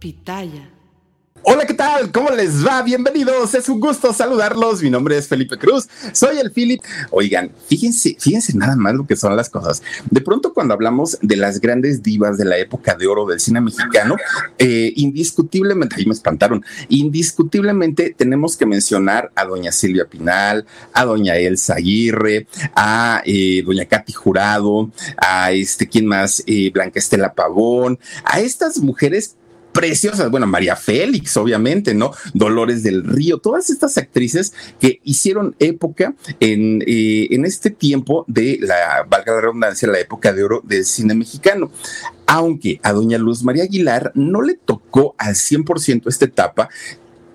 Pitaya. Hola, ¿qué tal? ¿Cómo les va? Bienvenidos. Es un gusto saludarlos. Mi nombre es Felipe Cruz. Soy el Philip. Oigan, fíjense, fíjense nada más lo que son las cosas. De pronto, cuando hablamos de las grandes divas de la época de oro del cine mexicano, eh, indiscutiblemente, ahí me espantaron, indiscutiblemente tenemos que mencionar a doña Silvia Pinal, a doña Elsa Aguirre, a eh, doña Katy Jurado, a este, ¿quién más? Eh, Blanca Estela Pavón, a estas mujeres preciosas, bueno, María Félix, obviamente, ¿no? Dolores del Río, todas estas actrices que hicieron época en, eh, en este tiempo de la, valga la redundancia, la época de oro del cine mexicano. Aunque a doña Luz María Aguilar no le tocó al 100% esta etapa,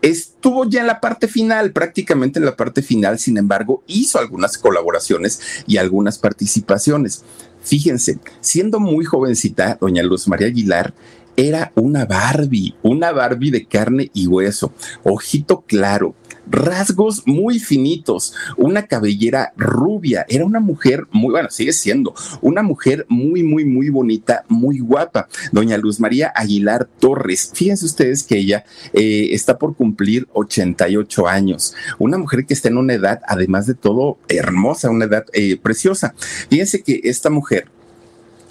estuvo ya en la parte final, prácticamente en la parte final, sin embargo, hizo algunas colaboraciones y algunas participaciones. Fíjense, siendo muy jovencita, doña Luz María Aguilar era una Barbie, una Barbie de carne y hueso, ojito claro, rasgos muy finitos, una cabellera rubia, era una mujer muy, bueno, sigue siendo una mujer muy, muy, muy bonita, muy guapa, doña Luz María Aguilar Torres. Fíjense ustedes que ella eh, está por cumplir 88 años, una mujer que está en una edad, además de todo, hermosa, una edad eh, preciosa. Fíjense que esta mujer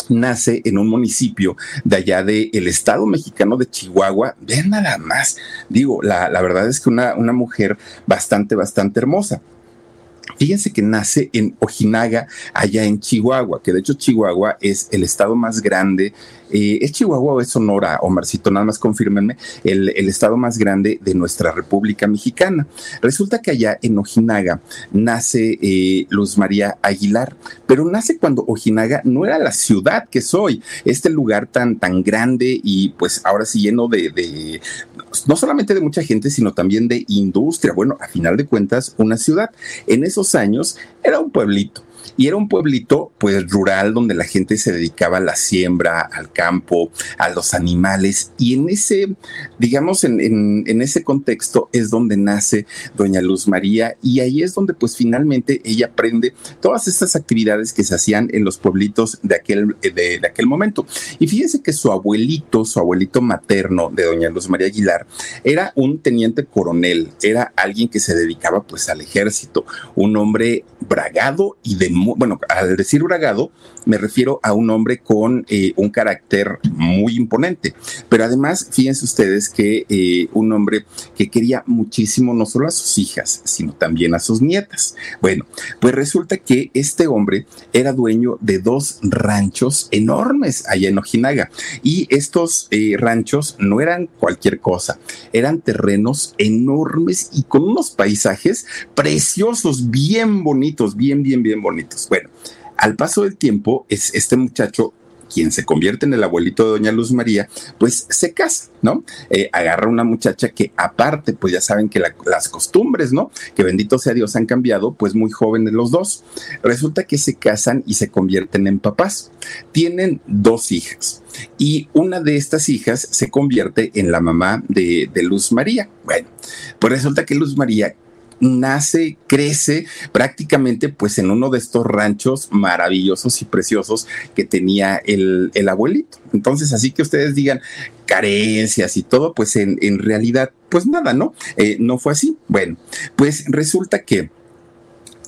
nace en un municipio de allá del el estado mexicano de Chihuahua. Vean nada más. Digo, la, la verdad es que una, una mujer bastante, bastante hermosa. Fíjense que nace en Ojinaga, allá en Chihuahua, que de hecho Chihuahua es el estado más grande. Eh, ¿Es Chihuahua o es Sonora, Omarcito? Nada más confírmenme, el, el, estado más grande de nuestra República Mexicana. Resulta que allá en Ojinaga nace eh, Luz María Aguilar, pero nace cuando Ojinaga no era la ciudad que soy, este lugar tan, tan grande y pues ahora sí lleno de, de no solamente de mucha gente, sino también de industria. Bueno, a final de cuentas, una ciudad. En esos años era un pueblito y era un pueblito pues rural donde la gente se dedicaba a la siembra, al campo, a los animales. Y en ese, digamos, en, en, ese contexto es donde nace doña Luz María. Y ahí es donde pues finalmente ella aprende todas estas actividades que se hacían en los pueblitos de aquel, de, de aquel momento. Y fíjense que su abuelito, su abuelito materno de doña Luz María Aguilar, era un teniente coronel, era alguien que se dedicaba pues al ejército, un hombre bragado y de bueno, al decir bragado, me refiero a un hombre con eh, un carácter muy imponente, pero además, fíjense ustedes que eh, un hombre que quería muchísimo no solo a sus hijas, sino también a sus nietas. Bueno, pues resulta que este hombre era dueño de dos ranchos enormes allá en Ojinaga y estos eh, ranchos no eran cualquier cosa, eran terrenos enormes y con unos paisajes preciosos, bien bonitos, bien, bien, bien bonitos. Bueno, al paso del tiempo, es este muchacho quien se convierte en el abuelito de doña Luz María, pues se casa, ¿no? Eh, agarra una muchacha que aparte, pues ya saben que la, las costumbres, ¿no? Que bendito sea Dios han cambiado, pues muy jóvenes los dos. Resulta que se casan y se convierten en papás. Tienen dos hijas y una de estas hijas se convierte en la mamá de, de Luz María. Bueno, pues resulta que Luz María nace, crece prácticamente pues en uno de estos ranchos maravillosos y preciosos que tenía el, el abuelito. Entonces, así que ustedes digan carencias y todo, pues en, en realidad, pues nada, ¿no? Eh, no fue así. Bueno, pues resulta que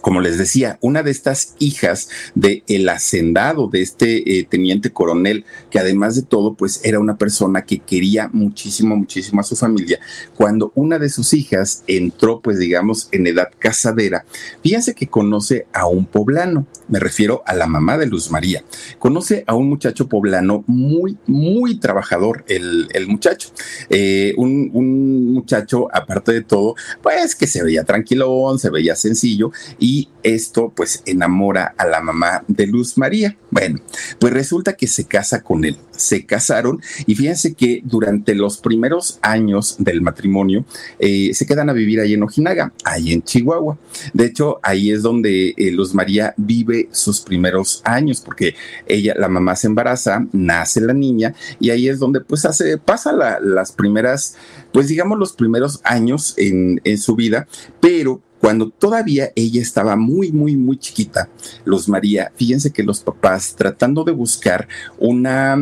como les decía, una de estas hijas del el hacendado de este eh, teniente coronel, que además de todo, pues era una persona que quería muchísimo, muchísimo a su familia, cuando una de sus hijas entró, pues digamos, en edad casadera, fíjense que conoce a un poblano, me refiero a la mamá de Luz María, conoce a un muchacho poblano muy, muy trabajador, el, muchacho, eh, un, un muchacho, aparte de todo, pues que se veía tranquilón, se veía sencillo, y esto pues enamora a la mamá de Luz María. Bueno, pues resulta que se casa con él. Se casaron y fíjense que durante los primeros años del matrimonio eh, se quedan a vivir ahí en Ojinaga, ahí en Chihuahua. De hecho, ahí es donde eh, Luz María vive sus primeros años porque ella, la mamá se embaraza, nace la niña y ahí es donde pues hace, pasa las primeras, pues digamos los primeros años en, en su vida, pero cuando todavía ella estaba muy, muy, muy chiquita, Luz María, fíjense que los papás tratando de buscar una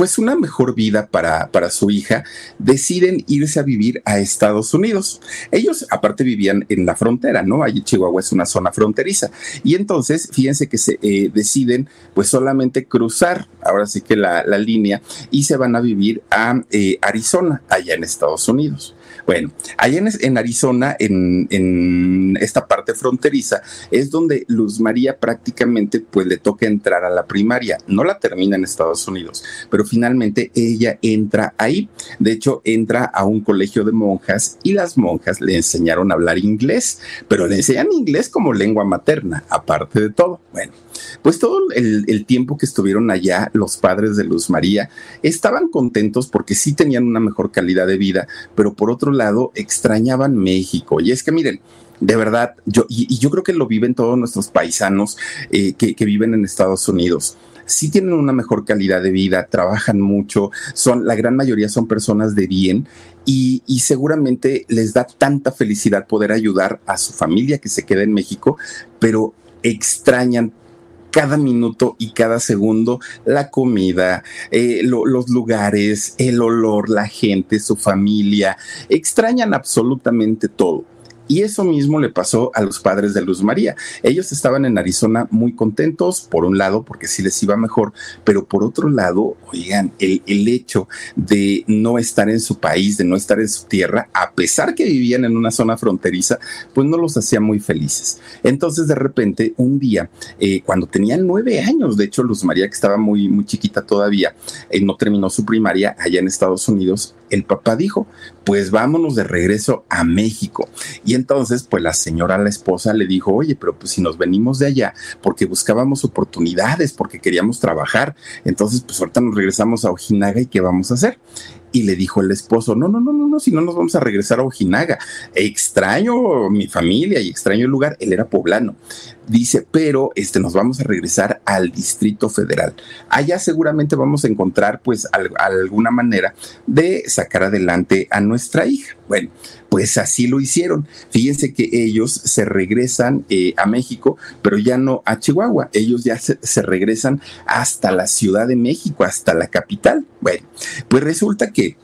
pues una mejor vida para, para su hija, deciden irse a vivir a Estados Unidos. Ellos aparte vivían en la frontera, ¿no? Allí Chihuahua es una zona fronteriza. Y entonces, fíjense que se eh, deciden pues solamente cruzar, ahora sí que la, línea, y se van a vivir a eh, Arizona, allá en Estados Unidos. Bueno, allá en, Arizona, en, esta parte fronteriza, es donde Luz María prácticamente pues le toca entrar a la primaria. No la termina en Estados Unidos, pero finalmente ella entra ahí. De hecho, entra a un colegio de monjas y las monjas le enseñaron a hablar inglés, pero le enseñan inglés como lengua materna, aparte de todo. Bueno, pues todo el, tiempo que estuvieron allá, los padres de Luz María estaban contentos porque sí tenían una mejor calidad de vida, pero por otro lado extrañaban México. Y es que miren, de verdad, yo, y, yo creo que lo viven todos nuestros paisanos eh, que, viven en Estados Unidos sí tienen una mejor calidad de vida, trabajan mucho, son, la gran mayoría son personas de bien y, y, seguramente les da tanta felicidad poder ayudar a su familia que se queda en México, pero extrañan cada minuto y cada segundo la comida, eh, los lugares, el olor, la gente, su familia, extrañan absolutamente todo. Y eso mismo le pasó a los padres de Luz María. Ellos estaban en Arizona muy contentos, por un lado, porque sí les iba mejor, pero por otro lado, oigan, el, hecho de no estar en su país, de no estar en su tierra, a pesar que vivían en una zona fronteriza, pues no los hacía muy felices. Entonces, de repente, un día, eh, cuando tenían nueve años, de hecho, Luz María, que estaba muy, muy chiquita todavía, eh, no terminó su primaria allá en Estados Unidos, el papá dijo, pues vámonos de regreso a México. Y entonces, pues la señora, la esposa, le dijo, oye, pero pues si nos venimos de allá, porque buscábamos oportunidades, porque queríamos trabajar, entonces pues ahorita nos regresamos a Ojinaga y ¿qué vamos a hacer? Y le dijo el esposo, no, no, no, no, no, si no nos vamos a regresar a Ojinaga. Extraño mi familia y extraño el lugar, él era poblano. Dice, pero este, nos vamos a regresar al Distrito Federal. Allá seguramente vamos a encontrar pues alguna manera de sacar adelante a nuestra hija. Bueno, pues así lo hicieron. Fíjense que ellos se regresan eh, a México, pero ya no a Chihuahua. Ellos ya se, se regresan hasta la Ciudad de México, hasta la capital. Bueno, pues resulta que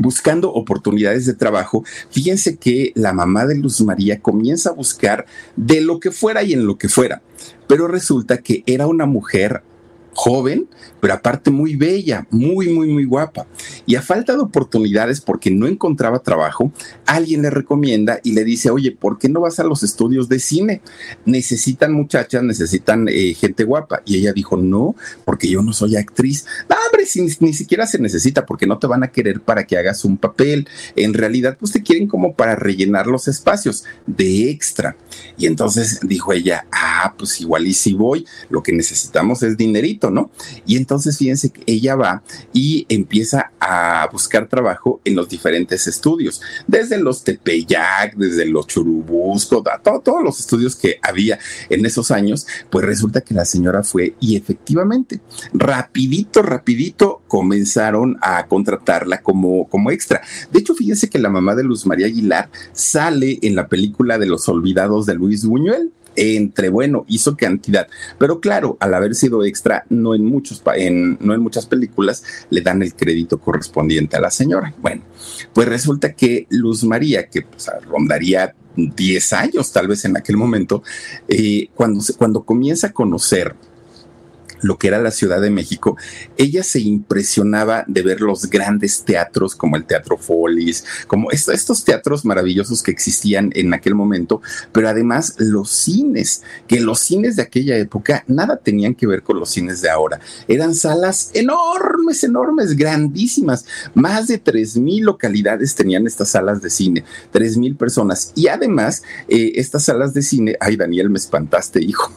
buscando oportunidades de trabajo, fíjense que la mamá de Luz María comienza a buscar de lo que fuera y en lo que fuera, pero resulta que era una mujer joven, pero aparte muy bella, muy, muy, muy guapa. Y a falta de oportunidades porque no encontraba trabajo, alguien le recomienda y le dice, oye, ¿por qué no vas a los estudios de cine? Necesitan muchachas, necesitan eh, gente guapa. Y ella dijo, no, porque yo no soy actriz. No, hombre, ni siquiera se necesita porque no te van a querer para que hagas un papel. En realidad, pues te quieren como para rellenar los espacios de extra. Y entonces dijo ella, ah, pues igual y si voy, lo que necesitamos es dinerito ¿no? Y entonces fíjense que ella va y empieza a buscar trabajo en los diferentes estudios, desde los Tepeyac, desde los Churubusco, todos los estudios que había en esos años, pues resulta que la señora fue y efectivamente, rapidito, rapidito comenzaron a contratarla como, como extra. De hecho, fíjense que la mamá de Luz María Aguilar sale en la película de Los Olvidados de Luis Buñuel entre, bueno, hizo cantidad. Pero claro, al haber sido extra, no en, muchos, no en muchas películas le dan el crédito correspondiente a la señora. Bueno, pues resulta que Luz María, que pues, rondaría 10 años tal vez en aquel momento, eh, cuando, cuando comienza a conocer lo que era la Ciudad de México, ella se impresionaba de ver los grandes teatros como el Teatro Folis, como estos teatros maravillosos que existían en aquel momento, pero además los cines, que los cines de aquella época nada tenían que ver con los cines de ahora. Eran salas enormes, enormes, grandísimas. Más de 3.000 localidades tenían estas salas de cine, 3.000 personas. Y además, eh, estas salas de cine, ay Daniel, me espantaste, hijo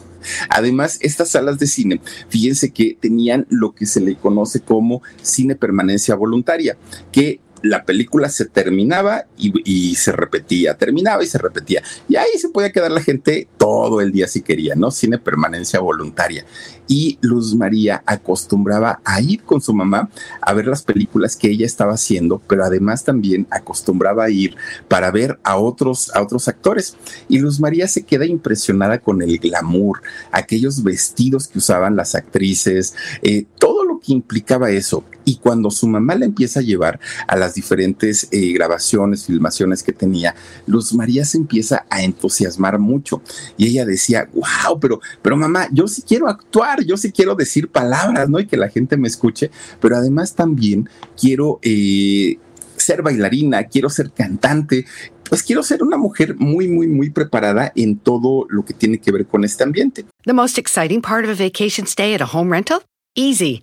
Además, estas salas de cine, fíjense que tenían lo que se le conoce como cine permanencia voluntaria, que la película se terminaba y, se repetía, terminaba y se repetía. Y ahí se podía quedar la gente todo el día si quería, ¿no? Cine permanencia voluntaria. Y Luz María acostumbraba a ir con su mamá a ver las películas que ella estaba haciendo, pero además también acostumbraba a ir para ver a otros, a otros actores. Y Luz María se queda impresionada con el glamour, aquellos vestidos que usaban las actrices, eh, todo que implicaba eso. Y cuando su mamá la empieza a llevar a las diferentes eh, grabaciones, filmaciones que tenía, Luz María se empieza a entusiasmar mucho. Y ella decía, wow, pero, pero mamá, yo sí quiero actuar, yo sí quiero decir palabras, ¿no? Y que la gente me escuche, pero además también quiero... Eh, ser bailarina, quiero ser cantante, pues quiero ser una mujer muy, muy, muy preparada en todo lo que tiene que ver con este ambiente. The most exciting part of a vacation stay at a home rental? Easy.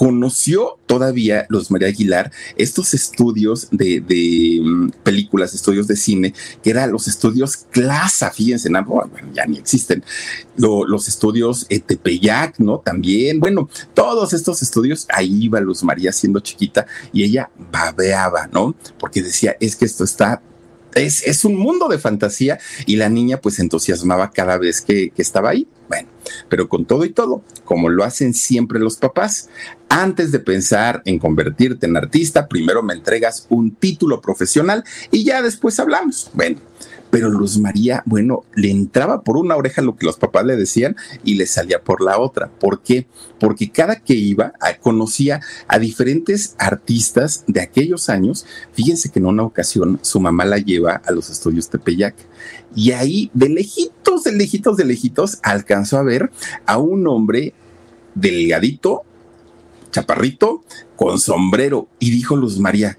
Conoció todavía los María Aguilar estos estudios de, mm, películas, estudios de cine, que eran los estudios Clasa, fíjense, bueno, ya ni existen, los estudios Tepeyac, ¿no? También, bueno, todos estos estudios, ahí iba Luz María siendo chiquita y ella babeaba, ¿no? Porque decía, es que esto está es, es, un mundo de fantasía y la niña pues entusiasmaba cada vez que, que, estaba ahí. Bueno, pero con todo y todo, como lo hacen siempre los papás, antes de pensar en convertirte en artista, primero me entregas un título profesional y ya después hablamos. Bueno, pero Luz María, bueno, le entraba por una oreja lo que los papás le decían y le salía por la otra. ¿Por qué? Porque cada que iba conocía a diferentes artistas de aquellos años. Fíjense que en una ocasión su mamá la lleva a los estudios Tepeyac y ahí de lejitos, de lejitos, de lejitos alcanzó a ver a un hombre delgadito, chaparrito, con sombrero. Y dijo Luz María,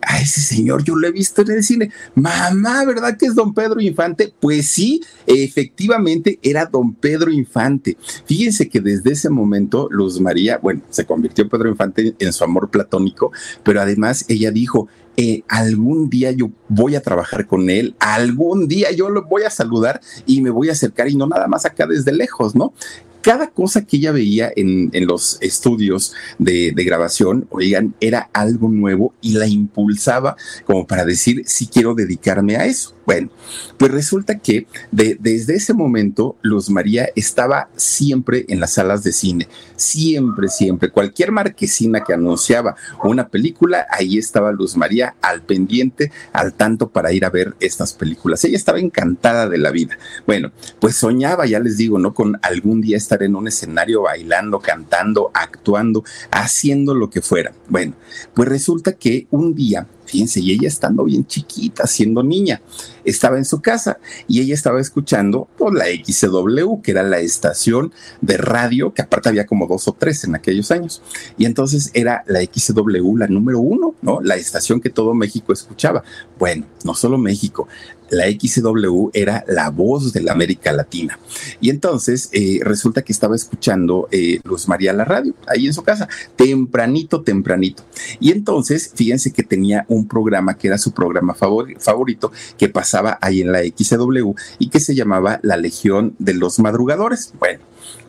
a ese señor yo lo he visto en el cine. Mamá, ¿verdad que es don Pedro Infante? Pues sí, efectivamente era don Pedro Infante. Fíjense que desde ese momento Luz María, bueno, se convirtió Pedro Infante en su amor platónico, pero además ella dijo, eh, algún día yo voy a trabajar con él, algún día yo lo voy a saludar y me voy a acercar y no nada más acá desde lejos, ¿no? Cada cosa que ella veía en, los estudios de, grabación, oigan, era algo nuevo y la impulsaba como para decir, si quiero dedicarme a eso. Bueno, pues resulta que desde ese momento Luz María estaba siempre en las salas de cine, siempre, siempre. Cualquier marquesina que anunciaba una película, ahí estaba Luz María al pendiente, al tanto para ir a ver estas películas. Ella estaba encantada de la vida. Bueno, pues soñaba, ya les digo, ¿no? Con algún día estar en un escenario bailando, cantando, actuando, haciendo lo que fuera. Bueno, pues resulta que un día Fíjense, y ella estando bien chiquita, siendo niña, estaba en su casa y ella estaba escuchando por pues, la XW, que era la estación de radio, que aparte había como dos o tres en aquellos años. Y entonces era la XW, la número uno, ¿no? La estación que todo México escuchaba. Bueno, no solo México, la XW era la voz de la América Latina. Y entonces eh, resulta que estaba escuchando eh, Luz María la radio ahí en su casa, tempranito, tempranito. Y entonces, fíjense que tenía un programa que era su programa favorito que pasaba ahí en la XW y que se llamaba La Legión de los Madrugadores. Bueno,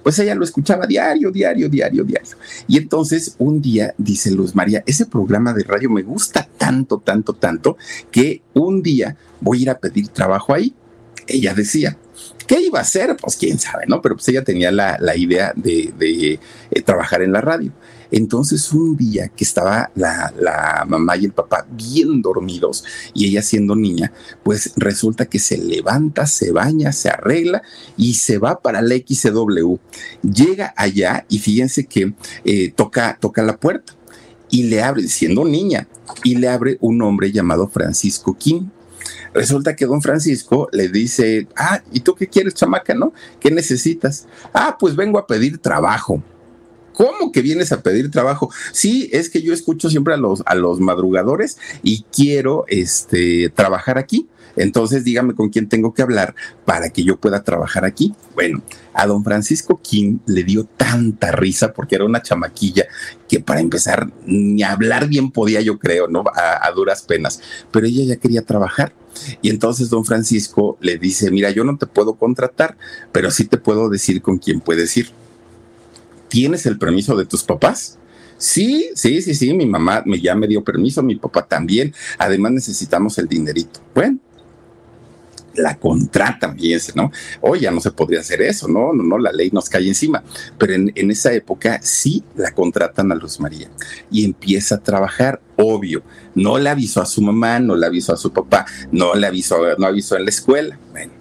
pues ella lo escuchaba diario, diario, diario, diario. Y entonces un día dice Luz María, ese programa de radio me gusta tanto, tanto, tanto, que un día voy a ir a pedir trabajo ahí. Ella decía, ¿Qué iba a hacer? Pues quién sabe, ¿no? Pero pues ella tenía la, idea de, eh, trabajar en la radio. Entonces un día que estaba la, la, mamá y el papá bien dormidos y ella siendo niña, pues resulta que se levanta, se baña, se arregla y se va para la XW. Llega allá y fíjense que eh, toca, toca la puerta y le abre, siendo niña, y le abre un hombre llamado Francisco King. Resulta que don Francisco le dice, ah, ¿y tú qué quieres, chamaca, no? ¿Qué necesitas? Ah, pues vengo a pedir trabajo. ¿Cómo que vienes a pedir trabajo? Sí, es que yo escucho siempre a los, a los madrugadores y quiero este, trabajar aquí. Entonces dígame con quién tengo que hablar para que yo pueda trabajar aquí. Bueno, a don Francisco King le dio tanta risa porque era una chamaquilla que para empezar ni hablar bien podía, yo creo, ¿no? A, a duras penas, pero ella ya quería trabajar. Y entonces don Francisco le dice, mira, yo no te puedo contratar, pero sí te puedo decir con quién puedes ir. ¿tienes el permiso de tus papás? Sí, sí, sí, sí, mi mamá me, ya me dio permiso, mi papá también. Además necesitamos el dinerito. Bueno, la contratan, fíjense, ¿no? Hoy ya no se podría hacer eso, ¿no? No, no, la ley nos cae encima. Pero en, esa época sí la contratan a Luz María y empieza a trabajar, obvio. No le avisó a su mamá, no le avisó a su papá, no le avisó, no avisó en la escuela. Bueno,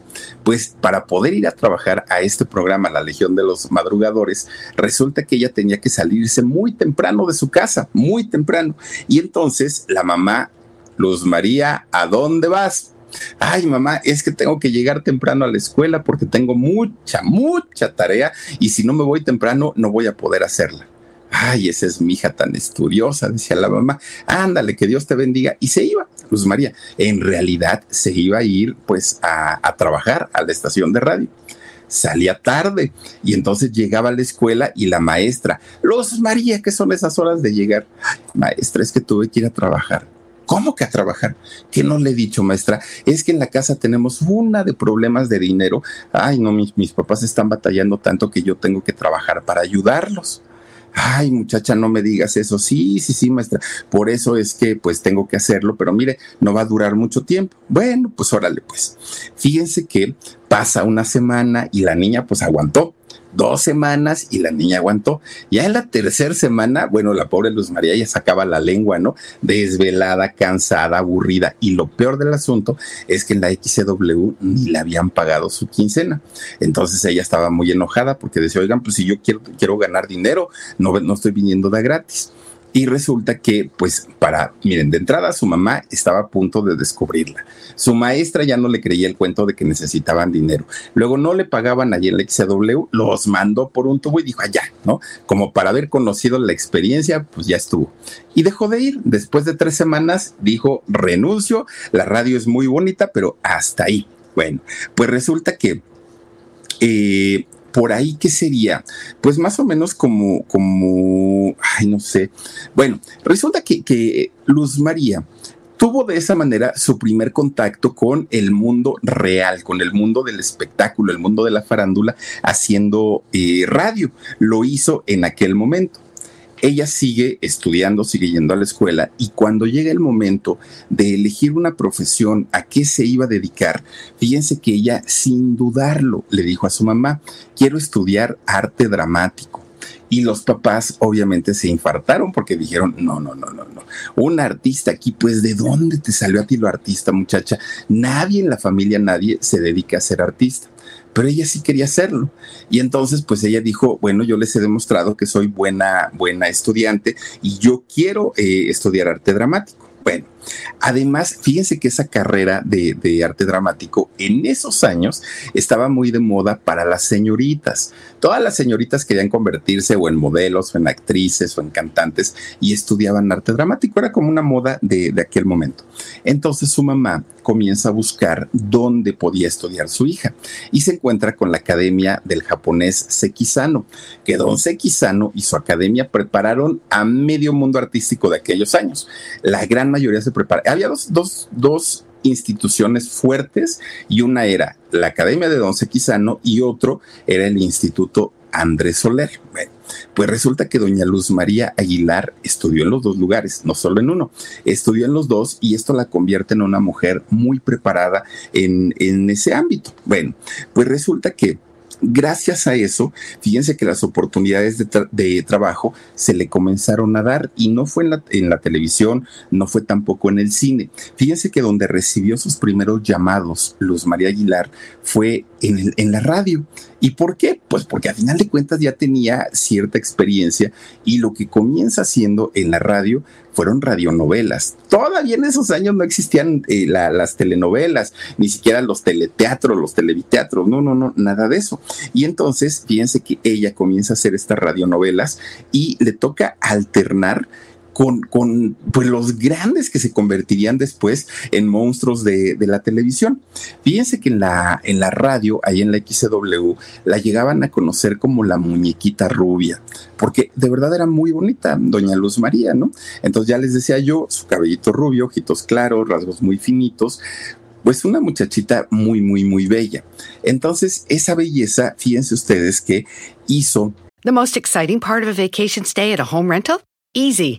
pues para poder ir a trabajar a este programa, la Legión de los Madrugadores, resulta que ella tenía que salirse muy temprano de su casa, muy temprano. Y entonces la mamá, Luz María, ¿a dónde vas? Ay, mamá, es que tengo que llegar temprano a la escuela porque tengo mucha, mucha tarea y si no me voy temprano no voy a poder hacerla. Ay, esa es mi hija tan estudiosa, decía la mamá. Ándale, que Dios te bendiga. Y se iba, Luz María. En realidad se iba a ir pues a, trabajar a la estación de radio salía tarde y entonces llegaba a la escuela y la maestra, Luz María, ¿qué son esas horas de llegar? Ay, maestra, es que tuve que ir a trabajar. ¿Cómo que a trabajar? ¿Qué no le he dicho, maestra? Es que en la casa tenemos una de problemas de dinero. Ay, no, mis, mis papás están batallando tanto que yo tengo que trabajar para ayudarlos. Ay, muchacha, no me digas eso. Sí, sí, sí, maestra. Por eso es que pues tengo que hacerlo, pero mire, no va a durar mucho tiempo. Bueno, pues órale, pues. Fíjense que pasa una semana y la niña pues aguantó dos semanas y la niña aguantó. Ya en la tercera semana, bueno, la pobre Luz María ya sacaba la lengua, ¿no? Desvelada, cansada, aburrida. Y lo peor del asunto es que en la XCW ni le habían pagado su quincena. Entonces ella estaba muy enojada porque decía, oigan, pues si yo quiero, quiero ganar dinero, no, no estoy viniendo de gratis. Y resulta que, pues, para, miren, de entrada su mamá estaba a punto de descubrirla. Su maestra ya no le creía el cuento de que necesitaban dinero. Luego no le pagaban allí en la XW, los mandó por un tubo y dijo, allá, ¿no? Como para haber conocido la experiencia, pues ya estuvo. Y dejó de ir. Después de tres semanas dijo, renuncio, la radio es muy bonita, pero hasta ahí. Bueno, pues resulta que eh, por ahí, ¿qué sería? Pues más o menos como, como, ay, no sé. Bueno, resulta que, que Luz María tuvo de esa manera su primer contacto con el mundo real, con el mundo del espectáculo, el mundo de la farándula, haciendo eh, radio. Lo hizo en aquel momento ella sigue estudiando, sigue yendo a la escuela y cuando llega el momento de elegir una profesión, a qué se iba a dedicar, fíjense que ella sin dudarlo le dijo a su mamá, quiero estudiar arte dramático. Y los papás obviamente se infartaron porque dijeron, no, no, no, no, no. Un artista aquí, pues ¿de dónde te salió a ti lo artista, muchacha? Nadie en la familia, nadie se dedica a ser artista pero ella sí quería hacerlo. Y entonces, pues ella dijo, bueno, yo les he demostrado que soy buena, buena estudiante y yo quiero eh, estudiar arte dramático. Bueno, Además, fíjense que esa carrera de, arte dramático en esos años estaba muy de moda para las señoritas. Todas las señoritas querían convertirse o en modelos o en actrices o en cantantes y estudiaban arte dramático. Era como una moda de, aquel momento. Entonces su mamá comienza a buscar dónde podía estudiar su hija y se encuentra con la academia del japonés Sekisano, que don Sekisano y su academia prepararon a medio mundo artístico de aquellos años. La gran mayoría se Había dos, dos, dos instituciones fuertes y una era la Academia de Don Sequizano y otro era el Instituto Andrés Soler. pues resulta que doña Luz María Aguilar estudió en los dos lugares, no solo en uno, estudió en los dos y esto la convierte en una mujer muy preparada en, en ese ámbito. Bueno, pues resulta que gracias a eso, fíjense que las oportunidades de, trabajo se le comenzaron a dar y no fue en la, televisión, no fue tampoco en el cine. Fíjense que donde recibió sus primeros llamados Luz María Aguilar fue en, en la radio. ¿Y por qué? Pues porque a final de cuentas ya tenía cierta experiencia y lo que comienza haciendo en la radio fueron radionovelas. Todavía en esos años no existían eh, las telenovelas, ni siquiera los teleteatros, los televiteatros, no, no, no, nada de eso. Y entonces, fíjense que ella comienza a hacer estas radionovelas y le toca alternar con, con pues, los grandes que se convertirían después en monstruos de, la televisión. Fíjense que en la, en la radio, ahí en la XW, la llegaban a conocer como la muñequita rubia, porque de verdad era muy bonita, doña Luz María, ¿no? Entonces ya les decía yo, su cabellito rubio, ojitos claros, rasgos muy finitos, pues una muchachita muy, muy, muy bella. Entonces, esa belleza, fíjense ustedes que hizo. The most exciting part of a vacation stay at a home rental? Easy.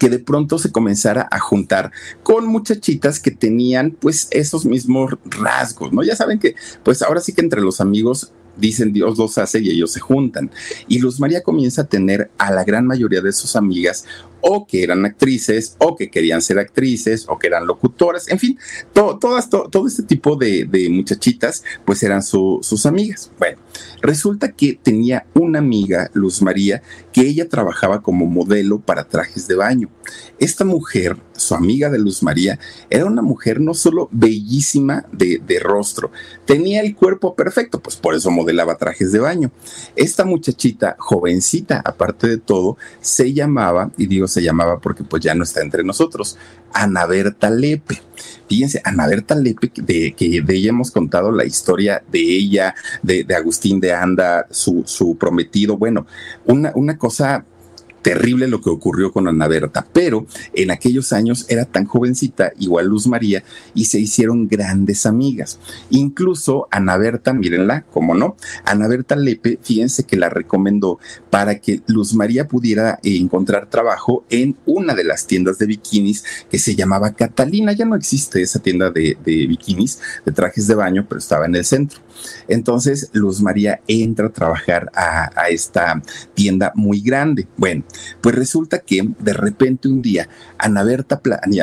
Que de pronto se comenzara a juntar con muchachitas que tenían pues esos mismos rasgos, ¿no? Ya saben que pues ahora sí que entre los amigos dicen Dios los hace y ellos se juntan. Y Luz María comienza a tener a la gran mayoría de sus amigas o que eran actrices, o que querían ser actrices, o que eran locutoras, en fin, todas, todo este tipo de, muchachitas, pues eran sus amigas. Bueno, resulta que tenía una amiga, Luz María, que ella trabajaba como modelo para trajes de baño. Esta mujer, su amiga de Luz María, era una mujer no solo bellísima de, rostro, tenía el cuerpo perfecto, pues por eso modelaba trajes de baño. Esta muchachita, jovencita, aparte de todo, se llamaba, y digo se llamaba porque pues ya no está entre nosotros, Ana Berta Lepe. Fíjense, Ana Berta Lepe, de, que de ella hemos contado la historia de ella, de, Agustín de Anda, su, su prometido, bueno, una, una terrible lo que ocurrió con Ana Berta, pero en aquellos años era tan jovencita, igual Luz María, y se hicieron grandes amigas. Incluso Ana Berta, mírenla, cómo no, Ana Berta Lepe, fíjense que la recomendó para que Luz María pudiera eh, encontrar trabajo en una de las tiendas de bikinis que se llamaba Catalina. Ya no existe esa tienda de, bikinis, de trajes de baño, pero estaba en el centro. Entonces Luz María entra a trabajar a, esta tienda muy grande. Bueno, pues resulta que de repente un día Ana Berta,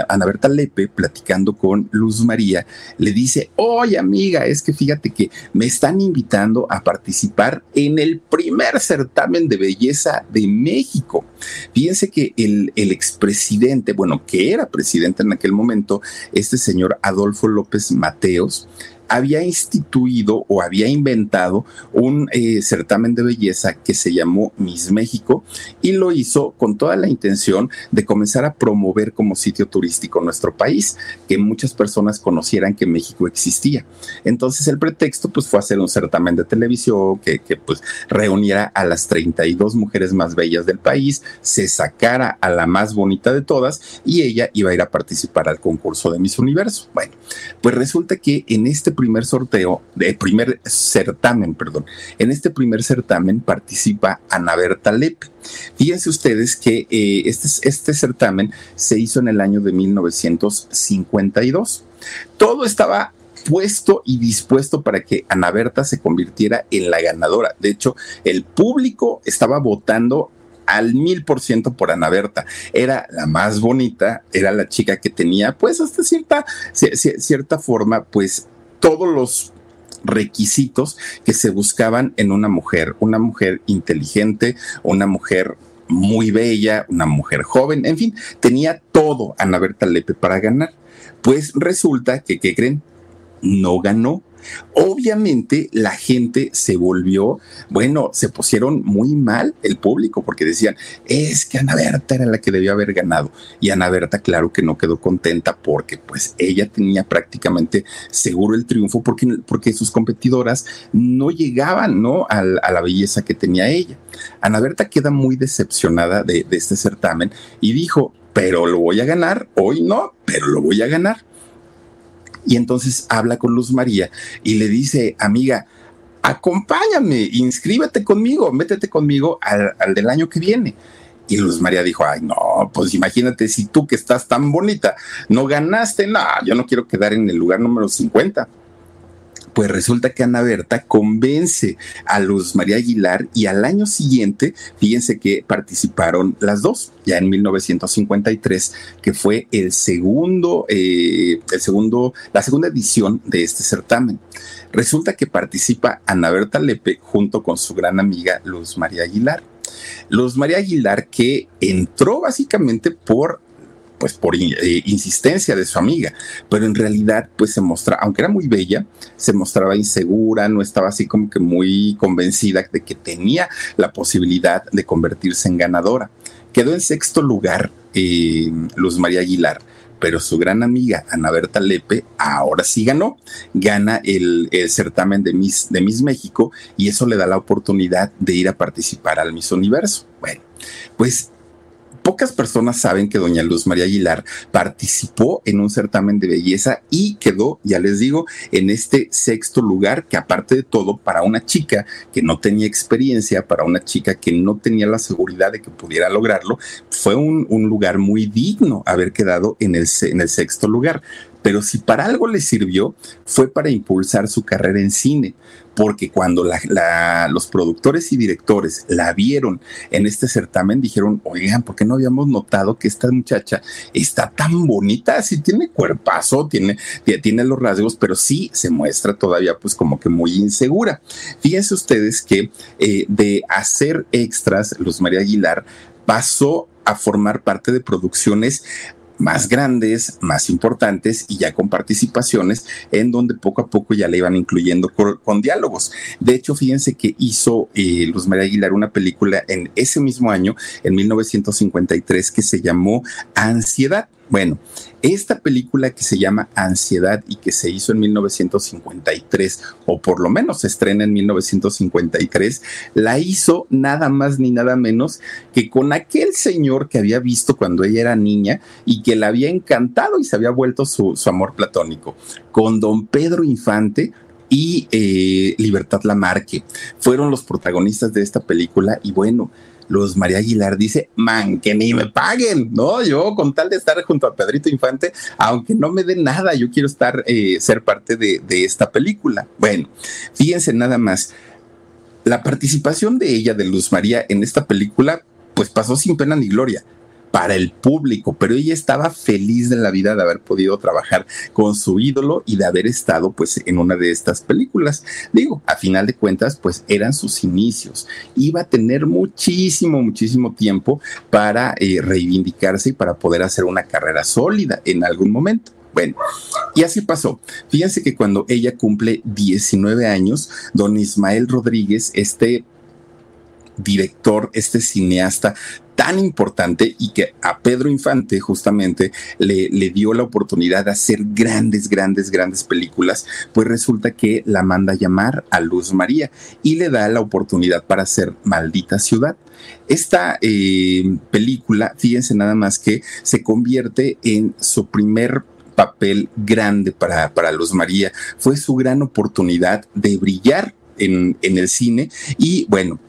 Ana Berta Lepe, platicando con Luz María, le dice, oye amiga, es que fíjate que me están invitando a participar en el primer certamen de belleza de México. Fíjense que el, el expresidente, bueno, que era presidente en aquel momento, este señor Adolfo López Mateos, había instituido o había inventado un eh, certamen de belleza que se llamó Miss México y lo hizo con toda la intención de comenzar a promover como sitio turístico nuestro país, que muchas personas conocieran que México existía. Entonces el pretexto pues fue hacer un certamen de televisión que, que pues reuniera a las 32 mujeres más bellas del país, se sacara a la más bonita de todas y ella iba a ir a participar al concurso de Miss Universo. Bueno, pues resulta que en este primer sorteo, de primer certamen, perdón, en este primer certamen participa Ana Berta Lepe. Fíjense ustedes que eh, este, este certamen se hizo en el año de 1952. Todo estaba puesto y dispuesto para que Ana Berta se convirtiera en la ganadora. De hecho, el público estaba votando al mil por ciento por Ana Berta. Era la más bonita, era la chica que tenía, pues, hasta cierta, cierta forma, pues, todos los requisitos que se buscaban en una mujer, una mujer inteligente, una mujer muy bella, una mujer joven, en fin, tenía todo Ana Berta Lepe para ganar. Pues resulta que, ¿qué creen? No ganó. Obviamente la gente se volvió, bueno, se pusieron muy mal el público porque decían, es que Ana Berta era la que debió haber ganado. Y Ana Berta, claro que no quedó contenta porque pues ella tenía prácticamente seguro el triunfo porque, porque sus competidoras no llegaban, ¿no? A, la belleza que tenía ella. Ana Berta queda muy decepcionada de, de este certamen y dijo, pero lo voy a ganar, hoy no, pero lo voy a ganar. Y entonces habla con Luz María y le dice, amiga, acompáñame, inscríbete conmigo, métete conmigo al, del año que viene. Y Luz María dijo, ay, no, pues imagínate si tú que estás tan bonita no ganaste, no, yo no quiero quedar en el lugar número 50 pues resulta que Ana Berta convence a Luz María Aguilar y al año siguiente, fíjense que participaron las dos, ya en 1953, que fue el segundo, eh, el segundo, la segunda edición de este certamen. Resulta que participa Ana Berta Lepe junto con su gran amiga Luz María Aguilar. Luz María Aguilar que entró básicamente por pues por eh, insistencia de su amiga, pero en realidad pues se mostraba, aunque era muy bella, se mostraba insegura, no estaba así como que muy convencida de que tenía la posibilidad de convertirse en ganadora. Quedó en sexto lugar eh, Luz María Aguilar, pero su gran amiga Ana Berta Lepe ahora sí ganó, gana el, el, certamen de Miss, de Miss México y eso le da la oportunidad de ir a participar al Miss Universo. Bueno, pues Pocas personas saben que doña Luz María Aguilar participó en un certamen de belleza y quedó, ya les digo, en este sexto lugar, que aparte de todo, para una chica que no tenía experiencia, para una chica que no tenía la seguridad de que pudiera lograrlo, fue un, lugar muy digno haber quedado en el, en el sexto lugar. Pero si para algo le sirvió fue para impulsar su carrera en cine, porque cuando los productores y directores la vieron en este certamen dijeron, oigan, ¿por qué no habíamos notado que esta muchacha está tan bonita? Sí tiene cuerpazo, tiene, tiene los rasgos, pero sí se muestra todavía pues como que muy insegura. Fíjense ustedes que eh, de hacer extras, Luz María Aguilar pasó a formar parte de producciones más grandes, más importantes y ya con participaciones en donde poco a poco ya le iban incluyendo con, diálogos. De hecho, fíjense que hizo eh, Luz María Aguilar una película en ese mismo año, en 1953, que se llamó Ansiedad. Bueno, esta película que se llama Ansiedad y que se hizo en 1953, o por lo menos se estrena en 1953, la hizo nada más ni nada menos que con aquel señor que había visto cuando ella era niña y que la había encantado y se había vuelto su, amor platónico, con don Pedro Infante, y eh, Libertad Lamarque. Fueron los protagonistas de esta película y bueno, Luz María Aguilar dice, man, que ni me paguen, ¿no? Yo con tal de estar junto a Pedrito Infante, aunque no me den nada, yo quiero estar, eh, ser parte de, de esta película. Bueno, fíjense nada más, la participación de ella, de Luz María, en esta película, pues pasó sin pena ni gloria para el público, pero ella estaba feliz de la vida de haber podido trabajar con su ídolo y de haber estado pues en una de estas películas. Digo, a final de cuentas pues eran sus inicios. Iba a tener muchísimo, muchísimo tiempo para eh, reivindicarse y para poder hacer una carrera sólida en algún momento. Bueno, y así pasó. Fíjense que cuando ella cumple 19 años, don Ismael Rodríguez, este director, este cineasta tan importante y que a Pedro Infante justamente le, dio la oportunidad de hacer grandes, grandes, grandes películas, pues resulta que la manda a llamar a Luz María y le da la oportunidad para hacer Maldita Ciudad. Esta eh, película, fíjense nada más que se convierte en su primer papel grande para, para Luz María. Fue su gran oportunidad de brillar en, en el cine y bueno,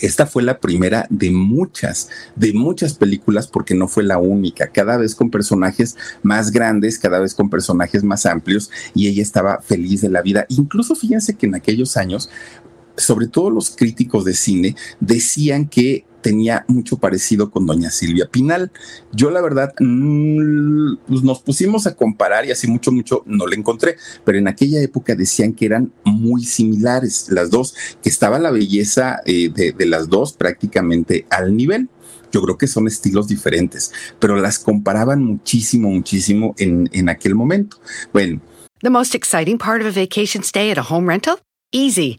esta fue la primera de muchas, de muchas películas porque no fue la única, cada vez con personajes más grandes, cada vez con personajes más amplios y ella estaba feliz de la vida. Incluso fíjense que en aquellos años, sobre todo los críticos de cine, decían que tenía mucho parecido con doña Silvia Pinal. Yo la verdad mm, pues nos pusimos a comparar y así mucho, mucho no le encontré, pero en aquella época decían que eran muy similares las dos, que estaba la belleza eh, de, las dos prácticamente al nivel. Yo creo que son estilos diferentes, pero las comparaban muchísimo, muchísimo en, en aquel momento. Bueno. The most exciting part of a vacation stay at a home rental? Easy.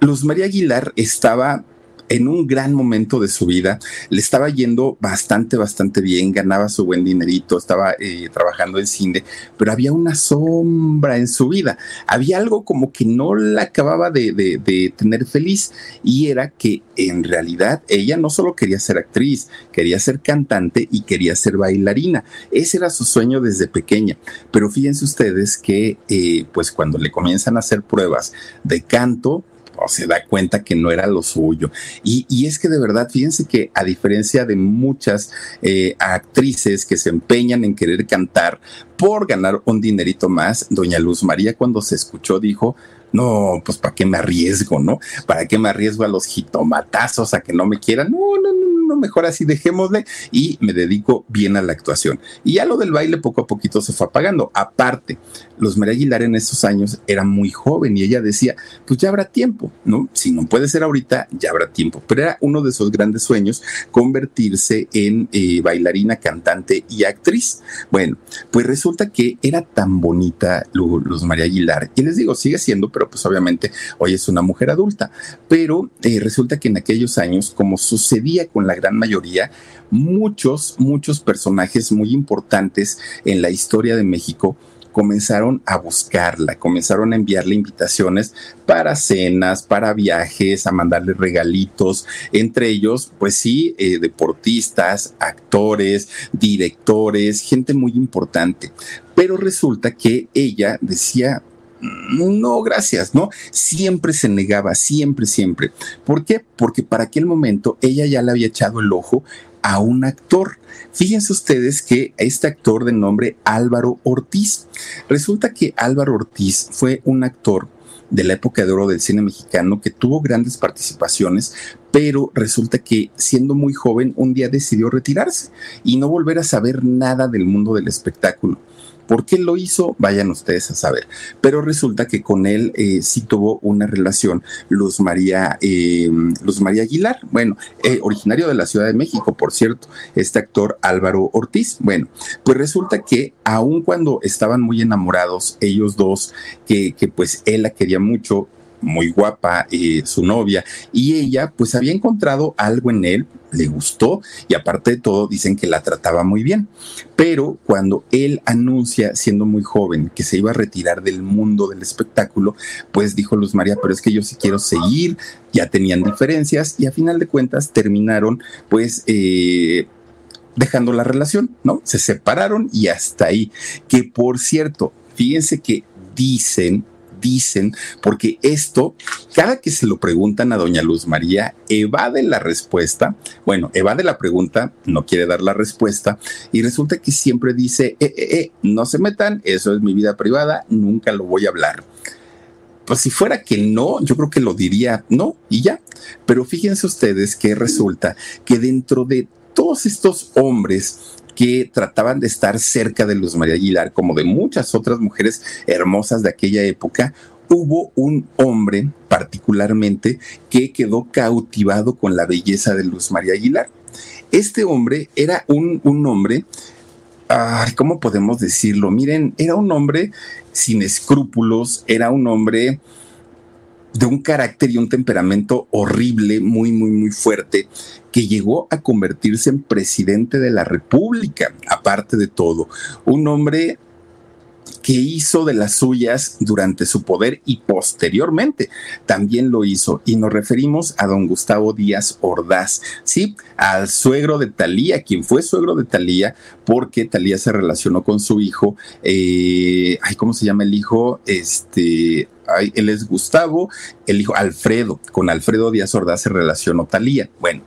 Luz María Aguilar estaba en un gran momento de su vida, le estaba yendo bastante, bastante bien, ganaba su buen dinerito, estaba eh, trabajando en cine, pero había una sombra en su vida, había algo como que no la acababa de, de tener feliz y era que en realidad ella no solo quería ser actriz, quería ser cantante y quería ser bailarina, ese era su sueño desde pequeña, pero fíjense ustedes que eh, pues cuando le comienzan a hacer pruebas de canto, se da cuenta que no era lo suyo. Y, es que de verdad, fíjense que a diferencia de muchas eh, actrices que se empeñan en querer cantar por ganar un dinerito más, doña Luz María cuando se escuchó dijo, no, pues ¿para qué me arriesgo, no? ¿Para qué me arriesgo a los jitomatazos, a que no me quieran? No, no, no, no, mejor así dejémosle y me dedico bien a la actuación. Y ya lo del baile poco a poquito se fue apagando. Aparte, los María Aguilar en esos años era muy joven y ella decía, pues ya habrá tiempo, ¿no? Si no puede ser ahorita, ya habrá tiempo. Pero era uno de sus grandes sueños convertirse en eh, bailarina, cantante y actriz. Bueno, pues resulta que era tan bonita Luz María Aguilar. Y les digo, sigue siendo, pero pues obviamente hoy es una mujer adulta. Pero eh, resulta que en aquellos años, como sucedía con la gran mayoría, muchos, muchos personajes muy importantes en la historia de México comenzaron a buscarla, comenzaron a enviarle invitaciones para cenas, para viajes, a mandarle regalitos, entre ellos, pues sí, eh, deportistas, actores, directores, gente muy importante. Pero resulta que ella decía, no, gracias, ¿no? Siempre se negaba, siempre, siempre. ¿Por qué? Porque para aquel momento ella ya le había echado el ojo a un actor. Fíjense ustedes que este actor de nombre Álvaro Ortiz, resulta que Álvaro Ortiz fue un actor de la época de oro del cine mexicano que tuvo grandes participaciones, pero resulta que siendo muy joven un día decidió retirarse y no volver a saber nada del mundo del espectáculo. ¿Por qué lo hizo? Vayan ustedes a saber. Pero resulta que con él eh, sí tuvo una relación Luz María, eh, Luz María Aguilar, bueno, eh, originario de la Ciudad de México, por cierto, este actor Álvaro Ortiz. Bueno, pues resulta que aun cuando estaban muy enamorados ellos dos, que, pues él la quería mucho, muy guapa, eh, su novia, y ella pues había encontrado algo en él, le gustó y aparte de todo dicen que la trataba muy bien. Pero cuando él anuncia, siendo muy joven, que se iba a retirar del mundo del espectáculo, pues dijo Luz María, pero es que yo sí quiero seguir, ya tenían diferencias y a final de cuentas terminaron pues... Eh, dejando la relación, ¿no? Se separaron y hasta ahí. Que por cierto, fíjense que dicen dicen, porque esto, cada que se lo preguntan a doña Luz María, evade la respuesta, bueno, evade la pregunta, no quiere dar la respuesta, y resulta que siempre dice, eh, eh, eh, no se metan, eso es mi vida privada, nunca lo voy a hablar. Pues si fuera que no, yo creo que lo diría no y ya. Pero fíjense ustedes que resulta que dentro de todos estos hombres que trataban de estar cerca de Luz María Aguilar, como de muchas otras mujeres hermosas de aquella época, hubo un hombre particularmente que quedó cautivado con la belleza de Luz María Aguilar. Este hombre era un, un hombre, ¿cómo podemos decirlo? Miren, era un hombre sin escrúpulos, era un hombre de un carácter y un temperamento horrible, muy, muy, muy fuerte, que llegó a convertirse en presidente de la República, aparte de todo. Un hombre que hizo de las suyas durante su poder y posteriormente también lo hizo. Y nos referimos a don Gustavo Díaz Ordaz, ¿sí? Al suegro de Talía, quien fue suegro de Talía, porque Talía se relacionó con su hijo, eh, ¿cómo se llama el hijo? Este, él es Gustavo, el hijo Alfredo, con Alfredo Díaz Ordaz se relacionó Talía. Bueno,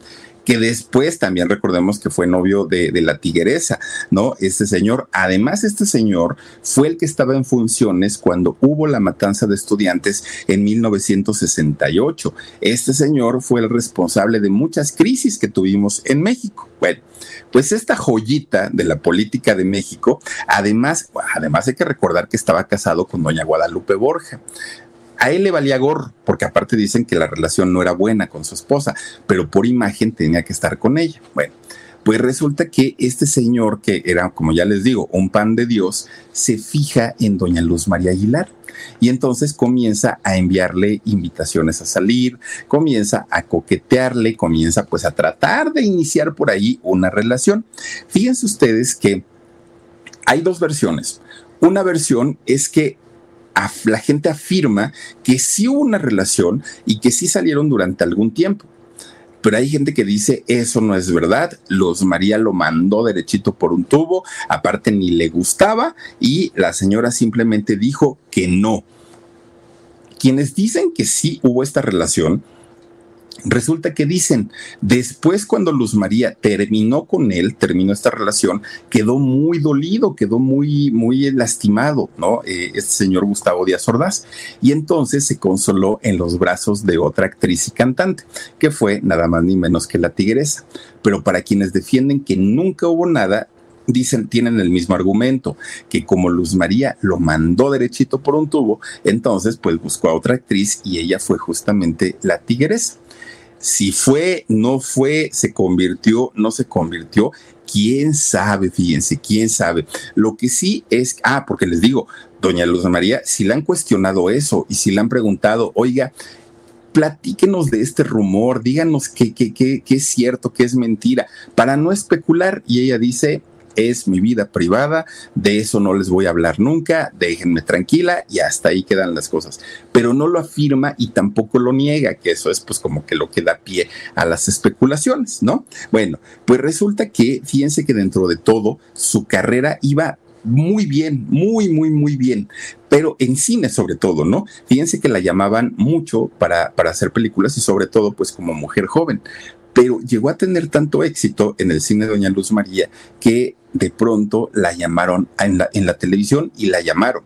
que después también recordemos que fue novio de, la tigresa, ¿no? Este señor, además este señor fue el que estaba en funciones cuando hubo la matanza de estudiantes en 1968. Este señor fue el responsable de muchas crisis que tuvimos en México. Bueno, pues esta joyita de la política de México, además, además hay que recordar que estaba casado con doña Guadalupe Borja. A él le valía gorro, porque aparte dicen que la relación no era buena con su esposa, pero por imagen tenía que estar con ella. Bueno, pues resulta que este señor, que era, como ya les digo, un pan de Dios, se fija en doña Luz María Aguilar. Y entonces comienza a enviarle invitaciones a salir, comienza a coquetearle, comienza pues a tratar de iniciar por ahí una relación. Fíjense ustedes que hay dos versiones. Una versión es que la gente afirma que sí hubo una relación y que sí salieron durante algún tiempo. Pero hay gente que dice eso no es verdad. Luz María lo mandó derechito por un tubo, aparte ni le gustaba y la señora simplemente dijo que no. Quienes dicen que sí hubo esta relación Resulta que dicen, después cuando Luz María terminó con él, terminó esta relación, quedó muy dolido, quedó muy, muy lastimado, ¿no? Eh, este señor Gustavo Díaz Ordaz. Y entonces se consoló en los brazos de otra actriz y cantante, que fue nada más ni menos que la tigresa. Pero para quienes defienden que nunca hubo nada, dicen, tienen el mismo argumento, que como Luz María lo mandó derechito por un tubo, entonces pues buscó a otra actriz y ella fue justamente la tigresa. Si fue, no fue, se convirtió, no se convirtió, quién sabe, fíjense, quién sabe. Lo que sí es, ah, porque les digo, doña Luz María, si le han cuestionado eso y si le han preguntado, oiga, platíquenos de este rumor, díganos qué, qué, qué, qué es cierto, qué es mentira, para no especular. Y ella dice, es mi vida privada, de eso no les voy a hablar nunca, déjenme tranquila y hasta ahí quedan las cosas. Pero no lo afirma y tampoco lo niega, que eso es pues como que lo que da pie a las especulaciones, ¿no? Bueno, pues resulta que, fíjense que dentro de todo, su carrera iba muy bien, muy, muy, muy bien, pero en cine sobre todo, ¿no? Fíjense que la llamaban mucho para, para hacer películas y sobre todo pues como mujer joven, pero llegó a tener tanto éxito en el cine de Doña Luz María que de pronto la llamaron en la, televisión y la llamaron.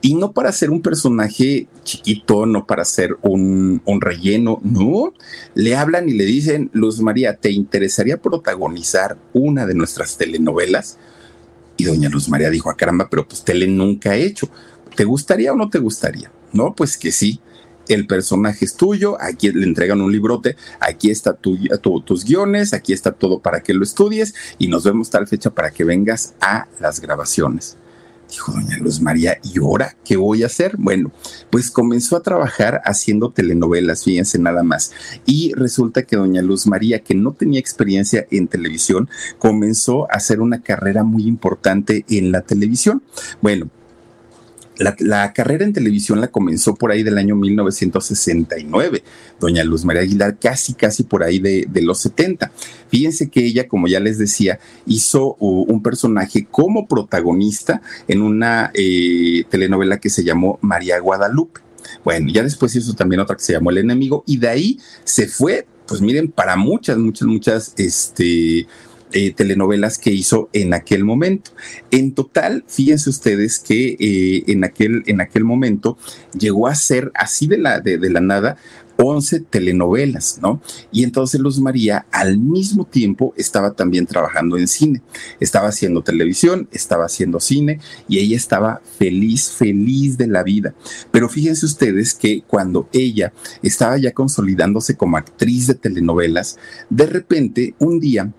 Y no para ser un personaje chiquito, no para ser un, un, relleno, no. Le hablan y le dicen, Luz María, ¿te interesaría protagonizar una de nuestras telenovelas? Y doña Luz María dijo, a ah, caramba, pero pues tele nunca he hecho. ¿Te gustaría o no te gustaría? No, pues que sí el personaje es tuyo, aquí le entregan un librote, aquí está tu, tus guiones, aquí está todo para que lo estudies y nos vemos tal fecha para que vengas a las grabaciones. Dijo doña Luz María, ¿y ahora qué voy a hacer? Bueno, pues comenzó a trabajar haciendo telenovelas, fíjense nada más. Y resulta que doña Luz María, que no tenía experiencia en televisión, comenzó a hacer una carrera muy importante en la televisión. Bueno, la, carrera en televisión la comenzó por ahí del año 1969, doña Luz María Aguilar, casi, casi por ahí de, los 70. Fíjense que ella, como ya les decía, hizo un personaje como protagonista en una eh, telenovela que se llamó María Guadalupe. Bueno, ya después hizo también otra que se llamó El Enemigo y de ahí se fue, pues miren, para muchas, muchas, muchas, este, eh, telenovelas que hizo en aquel momento. En total, fíjense ustedes que eh, en, aquel, en aquel momento llegó a ser así de la, de, la nada 11 telenovelas, ¿no? Y entonces Luz María al mismo tiempo estaba también trabajando en cine, estaba haciendo televisión, estaba haciendo cine y ella estaba feliz, feliz de la vida. Pero fíjense ustedes que cuando ella estaba ya consolidándose como actriz de telenovelas, de repente un día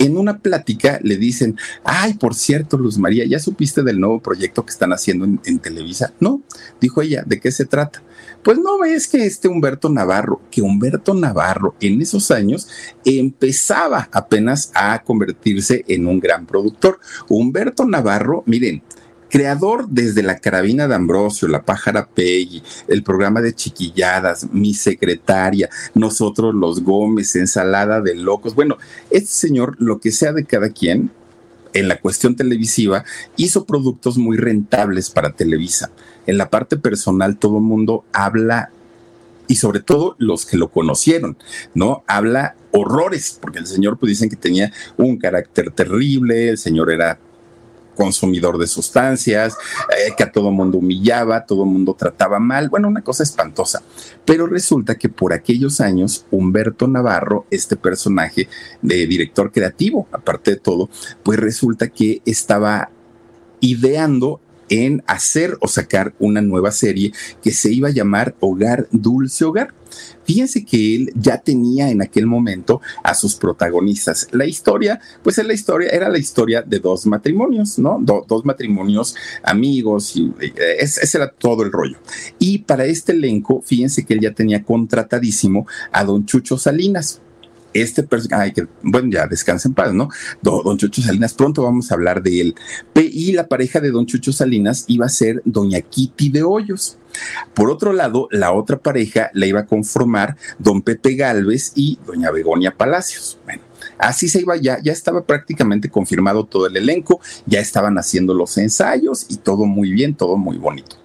en una plática le dicen, ay, por cierto, Luz María, ¿ya supiste del nuevo proyecto que están haciendo en, Televisa? No, dijo ella, ¿de qué se trata? Pues no es que este Humberto Navarro, que Humberto Navarro en esos años empezaba apenas a convertirse en un gran productor. Humberto Navarro, miren, creador desde la carabina de Ambrosio, la pájara Peggy, el programa de chiquilladas, mi secretaria, nosotros los Gómez, ensalada de locos. Bueno, este señor, lo que sea de cada quien, en la cuestión televisiva, hizo productos muy rentables para Televisa. En la parte personal, todo el mundo habla y sobre todo los que lo conocieron, ¿no? Habla horrores, porque el señor pues dicen que tenía un carácter terrible, el señor era consumidor de sustancias, eh, que a todo mundo humillaba, todo mundo trataba mal, bueno, una cosa espantosa. Pero resulta que por aquellos años, Humberto Navarro, este personaje de director creativo, aparte de todo, pues resulta que estaba ideando en hacer o sacar una nueva serie que se iba a llamar Hogar Dulce Hogar. Fíjense que él ya tenía en aquel momento a sus protagonistas. La historia, pues es la historia, era la historia de dos matrimonios, ¿no? dos matrimonios amigos, y eh, ese era todo el rollo. Y para este elenco, fíjense que él ya tenía contratadísimo a don Chucho Salinas este personaje, que, bueno, ya descansa en paz, ¿no? Don, Chucho Salinas, pronto vamos a hablar de él. Y la pareja de Don Chucho Salinas iba a ser Doña Kitty de Hoyos. Por otro lado, la otra pareja la iba a conformar Don Pepe Galvez y Doña Begonia Palacios. Bueno, así se iba ya, ya estaba prácticamente confirmado todo el elenco, ya estaban haciendo los ensayos y todo muy bien, todo muy bonito.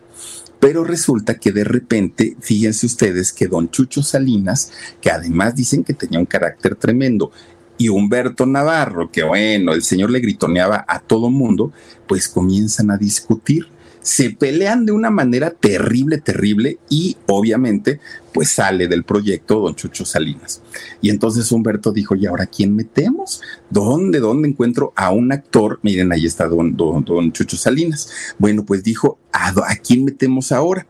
Pero resulta que de repente, fíjense ustedes que don Chucho Salinas, que además dicen que tenía un carácter tremendo, y Humberto Navarro, que bueno, el señor le gritoneaba a todo mundo, pues comienzan a discutir se pelean de una manera terrible, terrible y obviamente pues sale del proyecto don Chucho Salinas. Y entonces Humberto dijo, ¿y ahora quién metemos? ¿Dónde, dónde encuentro a un actor? Miren, ahí está don, don, Chucho Salinas. Bueno, pues dijo, ¿a, ¿a quién metemos ahora?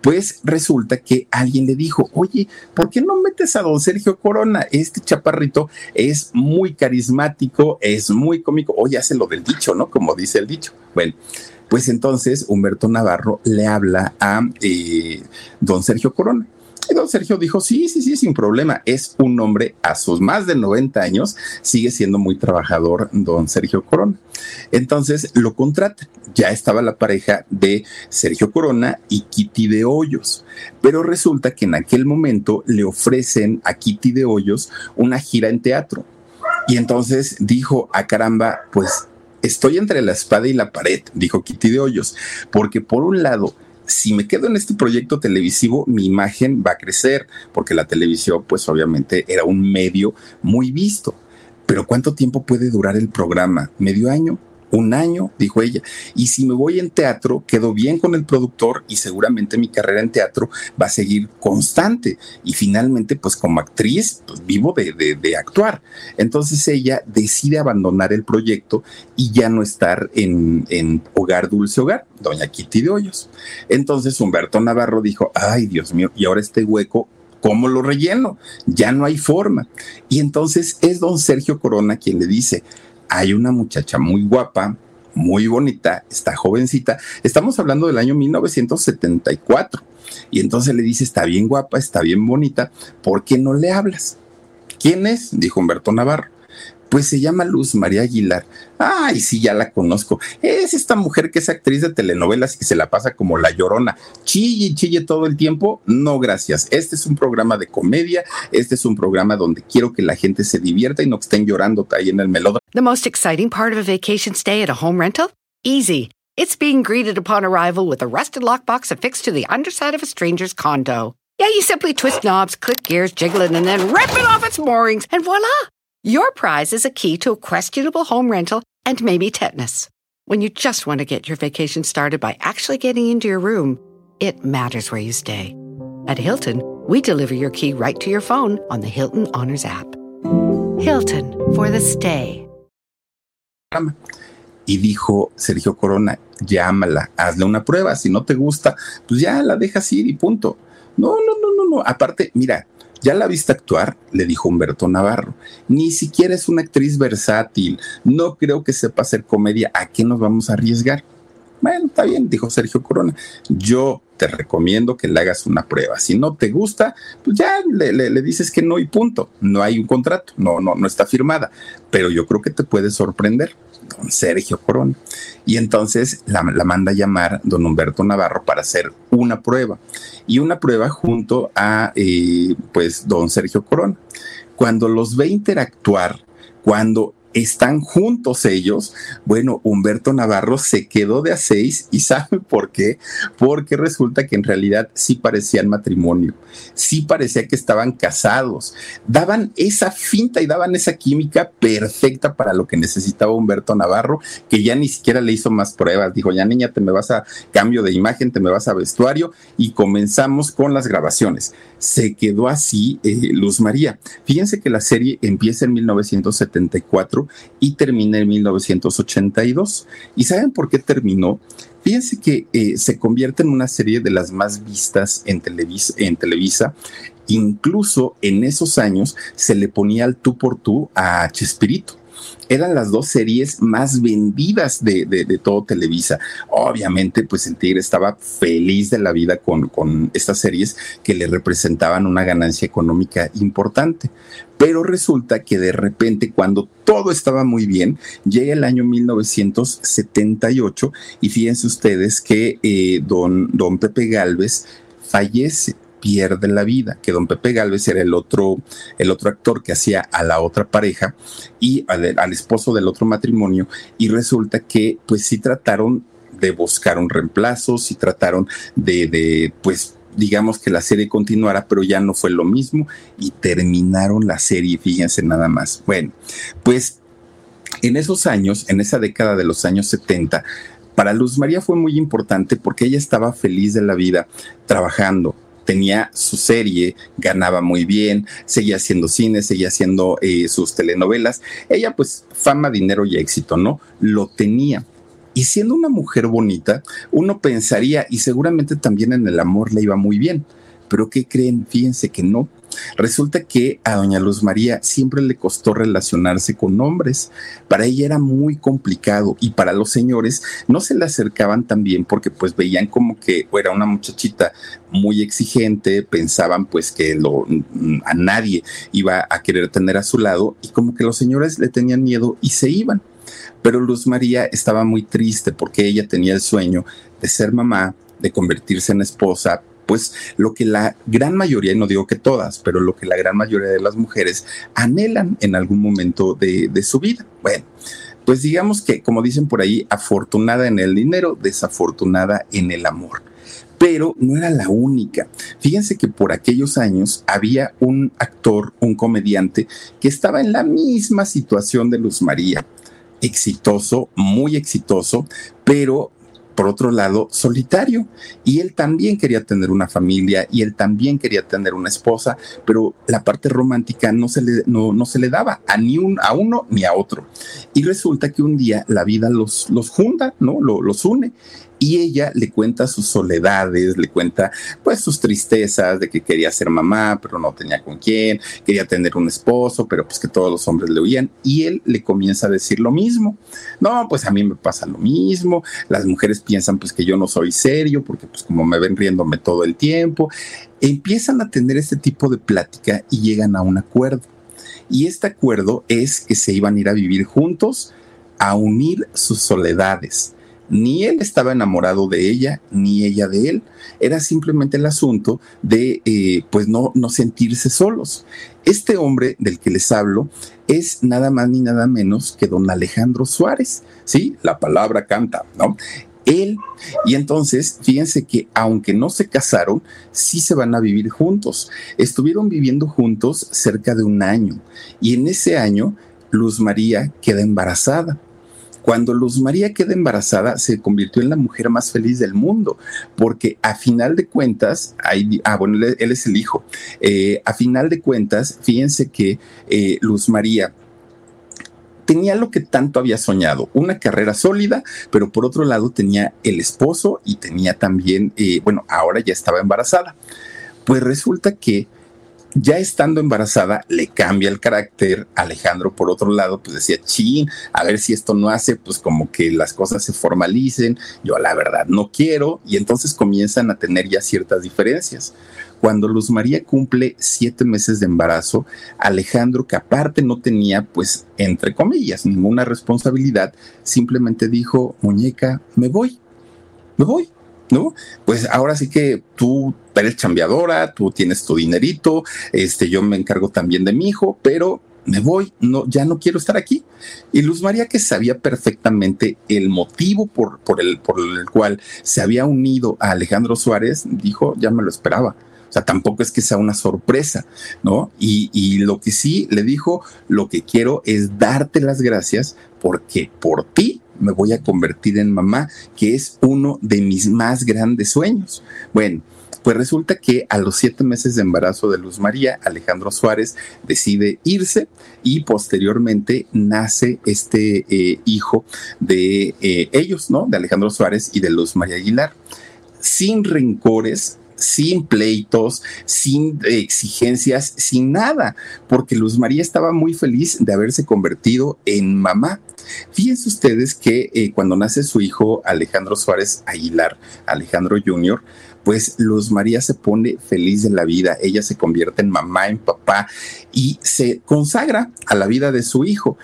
Pues resulta que alguien le dijo, oye, ¿por qué no metes a don Sergio Corona? Este chaparrito es muy carismático, es muy cómico. Oye, hace lo del dicho, ¿no? Como dice el dicho. Bueno, pues entonces Humberto Navarro le habla a eh, don Sergio Corona. Y don Sergio dijo, sí, sí, sí, sin problema. Es un hombre a sus más de 90 años, sigue siendo muy trabajador don Sergio Corona. Entonces lo contrata. Ya estaba la pareja de Sergio Corona y Kitty de Hoyos. Pero resulta que en aquel momento le ofrecen a Kitty de Hoyos una gira en teatro. Y entonces dijo, a ah, caramba, pues estoy entre la espada y la pared, dijo Kitty de Hoyos, porque por un lado, si me quedo en este proyecto televisivo, mi imagen va a crecer, porque la televisión, pues obviamente era un medio muy visto. Pero ¿cuánto tiempo puede durar el programa? ¿Medio año? Un año, dijo ella. Y si me voy en teatro, quedo bien con el productor y seguramente mi carrera en teatro va a seguir constante. Y finalmente, pues como actriz, pues vivo de, de, actuar. Entonces ella decide abandonar el proyecto y ya no estar en, en Hogar Dulce Hogar, Doña Kitty de Hoyos. Entonces Humberto Navarro dijo, ay Dios mío, y ahora este hueco ¿cómo lo relleno? Ya no hay forma. Y entonces es don Sergio Corona quien le dice, hay una muchacha muy guapa, muy bonita, está jovencita. Estamos hablando del año 1974. Y entonces le dice, está bien guapa, está bien bonita, ¿por qué no le hablas? ¿Quién es? Dijo Humberto Navarro. Pues se llama Luz María Aguilar. Ay, sí, ya la conozco. Es esta mujer que es actriz de telenovelas y se la pasa como la llorona. Chille, chille todo el tiempo. No, gracias. Este es un programa de comedia. Este es un programa donde quiero que la gente se divierta y no estén llorando ahí en el melodra. The most exciting part of a vacation stay at a home rental? Easy. It's being greeted upon arrival with a rusted lockbox affixed to the underside of a stranger's condo. Yeah, you simply twist knobs, click gears, jiggle it, and then rip it off its moorings, and voila! Your prize is a key to a questionable home rental and maybe tetanus. When you just want to get your vacation started by actually getting into your room, it matters where you stay. At Hilton, we deliver your key right to your phone on the Hilton Honors app. Hilton for the stay. Y dijo Sergio Corona, llámala, hazle una prueba, si no te gusta, pues ya la dejas ir y punto. No, no, no, no, no. Aparte, mira, ya la viste actuar, le dijo Humberto Navarro. Ni siquiera es una actriz versátil. No creo que sepa hacer comedia. ¿A qué nos vamos a arriesgar? Bueno, está bien, dijo Sergio Corona. Yo te recomiendo que le hagas una prueba. Si no te gusta, pues ya le, le, dices que no y punto. No hay un contrato, no, no, no está firmada. Pero yo creo que te puede sorprender. Don Sergio Corona. Y entonces la, manda a llamar don Humberto Navarro para hacer una prueba. Y una prueba junto a, eh, pues, don Sergio Corona. Cuando los ve interactuar, cuando están juntos ellos. Bueno, Humberto Navarro se quedó de a seis y ¿sabe por qué? Porque resulta que en realidad sí parecían matrimonio, sí parecía que estaban casados, daban esa finta y daban esa química perfecta para lo que necesitaba Humberto Navarro, que ya ni siquiera le hizo más pruebas, dijo, ya niña, te me vas a cambio de imagen, te me vas a vestuario y comenzamos con las grabaciones. Se quedó así eh, Luz María. Fíjense que la serie empieza en 1974 y termina en 1982. ¿Y saben por qué terminó? Fíjense que eh, se convierte en una serie de las más vistas en Televisa, en Televisa. Incluso en esos años se le ponía el tú por tú a Chespirito eran las dos series más vendidas de, todo Televisa. Obviamente, pues el Tigre estaba feliz de la vida con, con estas series que le representaban una ganancia económica importante. Pero resulta que de repente, cuando todo estaba muy bien, llega el año 1978 y fíjense ustedes que eh, don, don Pepe Galvez fallece pierde la vida, que don Pepe Galvez era el otro, el otro actor que hacía a la otra pareja y al, esposo del otro matrimonio, y resulta que pues sí trataron de buscar un reemplazo, sí trataron de, de pues digamos que la serie continuara, pero ya no fue lo mismo y terminaron la serie, fíjense nada más. Bueno, pues en esos años, en esa década de los años 70, para Luz María fue muy importante porque ella estaba feliz de la vida trabajando, tenía su serie, ganaba muy bien, seguía haciendo cine, seguía haciendo eh, sus telenovelas. Ella pues fama, dinero y éxito, ¿no? Lo tenía. Y siendo una mujer bonita, uno pensaría, y seguramente también en el amor le iba muy bien, pero ¿qué creen? Fíjense que no. Resulta que a doña Luz María siempre le costó relacionarse con hombres. Para ella era muy complicado y para los señores no se le acercaban tan bien porque pues veían como que era una muchachita muy exigente, pensaban pues que lo, a nadie iba a querer tener a su lado y como que los señores le tenían miedo y se iban. Pero Luz María estaba muy triste porque ella tenía el sueño de ser mamá, de convertirse en esposa, pues lo que la gran mayoría, y no digo que todas, pero lo que la gran mayoría de las mujeres anhelan en algún momento de, su vida. Bueno, pues digamos que, como dicen por ahí, afortunada en el dinero, desafortunada en el amor pero no era la única. Fíjense que por aquellos años había un actor, un comediante, que estaba en la misma situación de Luz María. Exitoso, muy exitoso, pero por otro lado, solitario. Y él también quería tener una familia y él también quería tener una esposa, pero la parte romántica no se le, no, no se le daba a ni un, a uno ni a otro. Y resulta que un día la vida los, los junta, ¿no? los une y ella le cuenta sus soledades, le cuenta pues sus tristezas de que quería ser mamá, pero no tenía con quién, quería tener un esposo, pero pues que todos los hombres le oían y él le comienza a decir lo mismo. No, pues a mí me pasa lo mismo, las mujeres piensan pues que yo no soy serio porque pues como me ven riéndome todo el tiempo, empiezan a tener este tipo de plática y llegan a un acuerdo. Y este acuerdo es que se iban a ir a vivir juntos a unir sus soledades ni él estaba enamorado de ella, ni ella de él. Era simplemente el asunto de, eh, pues, no, no sentirse solos. Este hombre del que les hablo es nada más ni nada menos que don Alejandro Suárez. Sí, la palabra canta, ¿no? Él. Y entonces, fíjense que aunque no se casaron, sí se van a vivir juntos. Estuvieron viviendo juntos cerca de un año. Y en ese año, Luz María queda embarazada. Cuando Luz María queda embarazada, se convirtió en la mujer más feliz del mundo, porque a final de cuentas, ah, bueno, él, es el hijo, eh, a final de cuentas, fíjense que eh, Luz María tenía lo que tanto había soñado, una carrera sólida, pero por otro lado tenía el esposo y tenía también, eh, bueno, ahora ya estaba embarazada. Pues resulta que ya estando embarazada, le cambia el carácter. Alejandro, por otro lado, pues decía, chin, a ver si esto no hace, pues como que las cosas se formalicen. Yo la verdad no quiero. Y entonces comienzan a tener ya ciertas diferencias. Cuando Luz María cumple siete meses de embarazo, Alejandro, que aparte no tenía, pues, entre comillas, ninguna responsabilidad, simplemente dijo, muñeca, me voy, me voy. ¿no? Pues ahora sí que tú eres chambeadora, tú tienes tu dinerito, este, yo me encargo también de mi hijo, pero me voy, no, ya no quiero estar aquí. Y Luz María, que sabía perfectamente el motivo por, por, el, por el cual se había unido a Alejandro Suárez, dijo, ya me lo esperaba. O sea, tampoco es que sea una sorpresa, ¿no? Y, y lo que sí le dijo, lo que quiero es darte las gracias porque por ti me voy a convertir en mamá, que es uno de mis más grandes sueños. Bueno, pues resulta que a los siete meses de embarazo de Luz María, Alejandro Suárez decide irse y posteriormente nace este eh, hijo de eh, ellos, ¿no? De Alejandro Suárez y de Luz María Aguilar. Sin rencores, sin pleitos, sin exigencias, sin nada, porque Luz María estaba muy feliz de haberse convertido en mamá. Fíjense ustedes que eh, cuando nace su hijo Alejandro Suárez Aguilar, Alejandro Jr., pues Luz María se pone feliz de la vida, ella se convierte en mamá, en papá y se consagra a la vida de su hijo,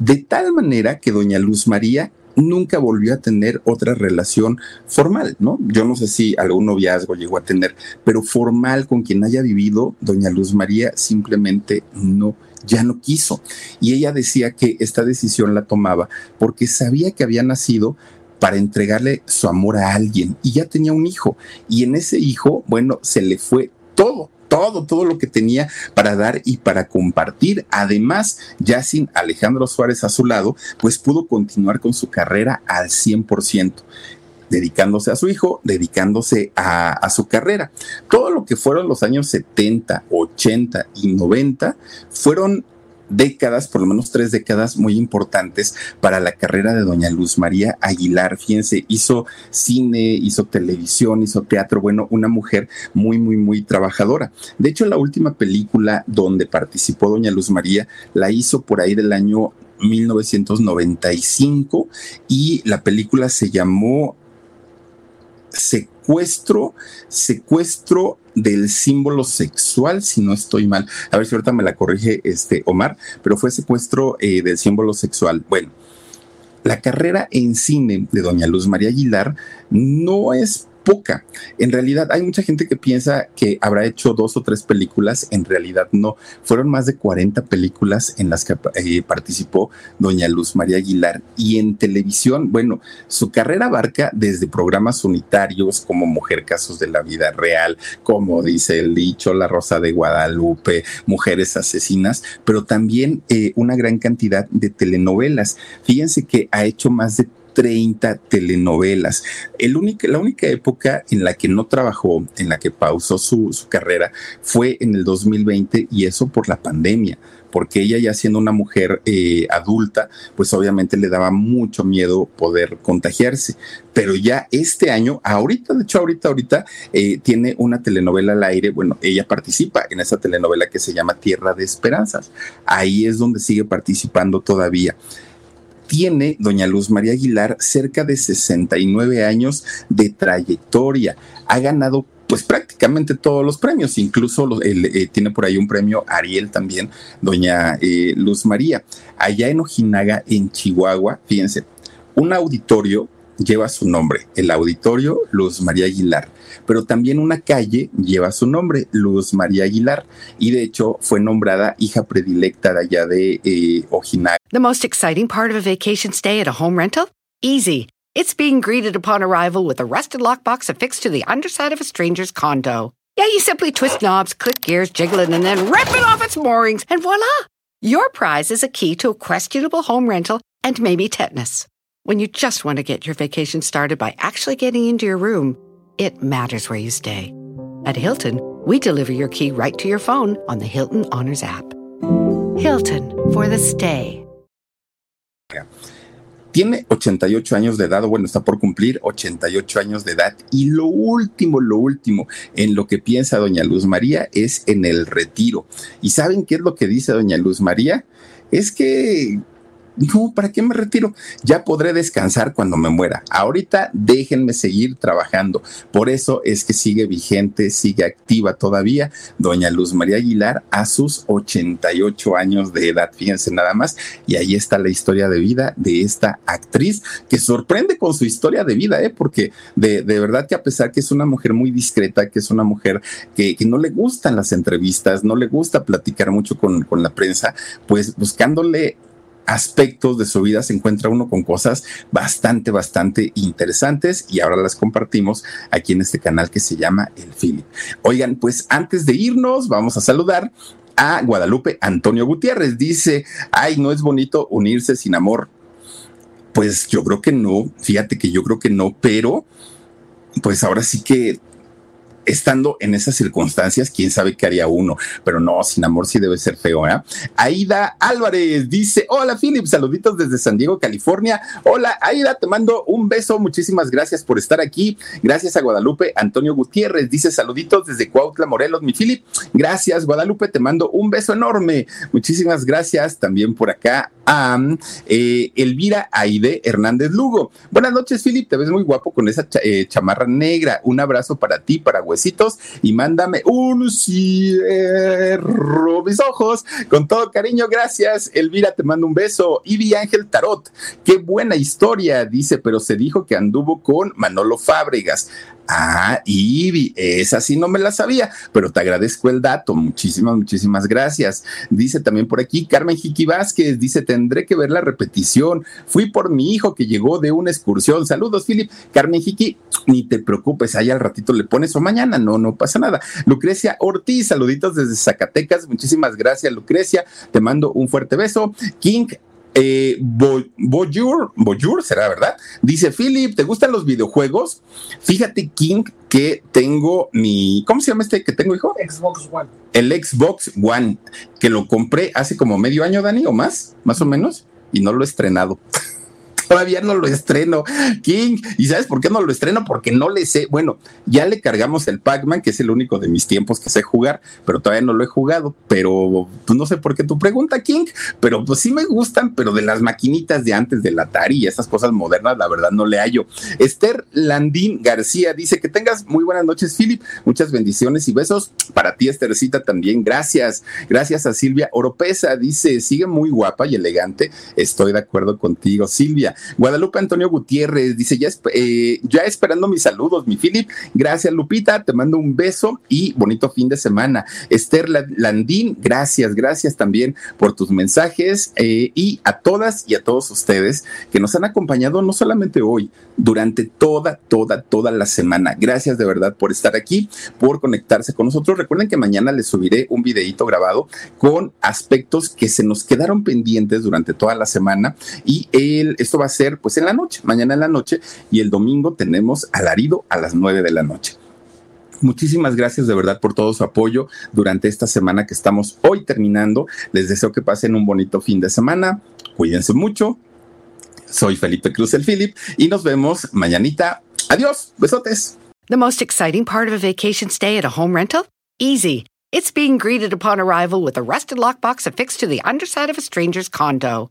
de tal manera que doña Luz María nunca volvió a tener otra relación formal, ¿no? Yo no sé si algún noviazgo llegó a tener, pero formal con quien haya vivido, doña Luz María simplemente no ya no quiso. Y ella decía que esta decisión la tomaba porque sabía que había nacido para entregarle su amor a alguien y ya tenía un hijo y en ese hijo, bueno, se le fue todo, todo, todo lo que tenía para dar y para compartir. Además, ya sin Alejandro Suárez a su lado, pues pudo continuar con su carrera al 100% dedicándose a su hijo, dedicándose a, a, su carrera. Todo lo que fueron los años 70, 80 y 90 fueron décadas, por lo menos tres décadas muy importantes para la carrera de doña Luz María Aguilar. Fíjense, hizo cine, hizo televisión, hizo teatro, bueno, una mujer muy, muy, muy trabajadora. De hecho, la última película donde participó doña Luz María la hizo por ahí del año 1995 y la película se llamó secuestro, secuestro del símbolo sexual, si no estoy mal. A ver si ahorita me la corrige este Omar, pero fue secuestro eh, del símbolo sexual. Bueno, la carrera en cine de doña Luz María Aguilar no es poca. En realidad hay mucha gente que piensa que habrá hecho dos o tres películas, en realidad no. Fueron más de 40 películas en las que eh, participó doña Luz María Aguilar y en televisión, bueno, su carrera abarca desde programas unitarios como Mujer Casos de la Vida Real, como dice el dicho, La Rosa de Guadalupe, Mujeres Asesinas, pero también eh, una gran cantidad de telenovelas. Fíjense que ha hecho más de 30 telenovelas. El la única época en la que no trabajó, en la que pausó su, su carrera, fue en el 2020 y eso por la pandemia porque ella ya siendo una mujer eh, adulta, pues obviamente le daba mucho miedo poder contagiarse. Pero ya este año, ahorita, de hecho ahorita, ahorita, eh, tiene una telenovela al aire, bueno, ella participa en esa telenovela que se llama Tierra de Esperanzas. Ahí es donde sigue participando todavía tiene doña Luz María Aguilar cerca de 69 años de trayectoria. Ha ganado pues prácticamente todos los premios, incluso eh, tiene por ahí un premio Ariel también, doña eh, Luz María. Allá en Ojinaga, en Chihuahua, fíjense, un auditorio lleva su nombre, el auditorio Luz María Aguilar pero también una calle lleva su nombre, Luz María Aguilar, y de hecho fue nombrada hija predilecta de allá de eh, Ojinaga. The most exciting part of a vacation stay at a home rental? Easy. It's being greeted upon arrival with a rusted lockbox affixed to the underside of a stranger's condo. Yeah, you simply twist knobs, click gears, jiggle it, and then rip it off its moorings, and voila! Your prize is a key to a questionable home rental and maybe tetanus. When you just want to get your vacation started by actually getting into your room, it matters where you stay. At Hilton, we deliver your key right to your phone on the Hilton Honors app. Hilton for the stay. Tiene 88 años de edad, bueno, está por cumplir 88 años de edad. Y lo último, lo último en lo que piensa doña Luz María es en el retiro. ¿Y saben qué es lo que dice doña Luz María? Es que No, ¿para qué me retiro? Ya podré descansar cuando me muera. Ahorita déjenme seguir trabajando. Por eso es que sigue vigente, sigue activa todavía doña Luz María Aguilar a sus 88 años de edad. Fíjense nada más. Y ahí está la historia de vida de esta actriz que sorprende con su historia de vida, ¿eh? porque de, verdad que a pesar que es una mujer muy discreta, que es una mujer que, no le gustan las entrevistas, no le gusta platicar mucho con, con la prensa, pues buscándole aspectos de su vida se encuentra uno con cosas bastante, bastante interesantes y ahora las compartimos aquí en este canal que se llama El Philip. Oigan, pues antes de irnos, vamos a saludar a Guadalupe Antonio Gutiérrez. Dice, ay, no es bonito unirse sin amor. Pues yo creo que no, fíjate que yo creo que no, pero pues ahora sí que estando en esas circunstancias, quién sabe qué haría uno, pero no, sin amor sí debe ser feo, ¿eh? Aida Álvarez dice, hola Philip, saluditos desde San Diego, California. Hola Aida, te mando un beso, muchísimas gracias por estar aquí. Gracias a Guadalupe Antonio Gutiérrez, dice saluditos desde Cuautla, Morelos, mi Philip. Gracias Guadalupe, te mando un beso enorme. Muchísimas gracias también por acá a eh, Elvira Aide Hernández Lugo. Buenas noches Philip, te ves muy guapo con esa eh, chamarra negra. Un abrazo para ti, para besitos y mándame un cierro mis ojos. Con todo cariño, gracias. Elvira, te mando un beso. Ivy Ángel Tarot, qué buena historia, dice, pero se dijo que anduvo con Manolo Fábregas. Ah, Ivy, esa sí no me la sabía, pero te agradezco el dato. Muchísimas, muchísimas gracias. Dice también por aquí Carmen Jiqui Vázquez, dice, tendré que ver la repetición. Fui por mi hijo que llegó de una excursión. Saludos, Philip. Carmen Jiqui, ni te preocupes, ahí al ratito le pones o mañana, no, no pasa nada. Lucrecia Ortiz, saluditos desde Zacatecas. Muchísimas gracias, Lucrecia. Te mando un fuerte beso. King eh, Boyur, será verdad. Dice Philip, ¿te gustan los videojuegos? Fíjate, King, que tengo mi. ¿Cómo se llama este que tengo, hijo? Xbox One. El Xbox One, que lo compré hace como medio año, Dani, o más, más o menos, y no lo he estrenado. Todavía no lo estreno, King. ¿Y sabes por qué no lo estreno? Porque no le sé. Bueno, ya le cargamos el Pac-Man, que es el único de mis tiempos que sé jugar, pero todavía no lo he jugado. Pero pues, no sé por qué tu pregunta, King. Pero pues sí me gustan, pero de las maquinitas de antes del Atari y esas cosas modernas, la verdad no le hallo. Esther Landín García dice que tengas muy buenas noches, Philip. Muchas bendiciones y besos para ti, Esthercita, también. Gracias. Gracias a Silvia Oropesa. Dice, sigue muy guapa y elegante. Estoy de acuerdo contigo, Silvia. Guadalupe Antonio Gutiérrez dice, ya, eh, ya esperando mis saludos, mi Philip. Gracias, Lupita. Te mando un beso y bonito fin de semana. Esther Landín, gracias, gracias también por tus mensajes eh, y a todas y a todos ustedes que nos han acompañado no solamente hoy, durante toda, toda, toda la semana. Gracias de verdad por estar aquí, por conectarse con nosotros. Recuerden que mañana les subiré un videito grabado con aspectos que se nos quedaron pendientes durante toda la semana y el, esto va a ser pues en la noche, mañana en la noche y el domingo tenemos alarido a las nueve de la noche. Muchísimas gracias de verdad por todo su apoyo durante esta semana que estamos hoy terminando. Les deseo que pasen un bonito fin de semana. Cuídense mucho. Soy Felipe Cruz el Philip y nos vemos mañanita. Adiós. Besotes. The most exciting part of a vacation stay at a home rental? Easy. It's being greeted upon arrival with a rusted lockbox affixed to the underside of a stranger's condo.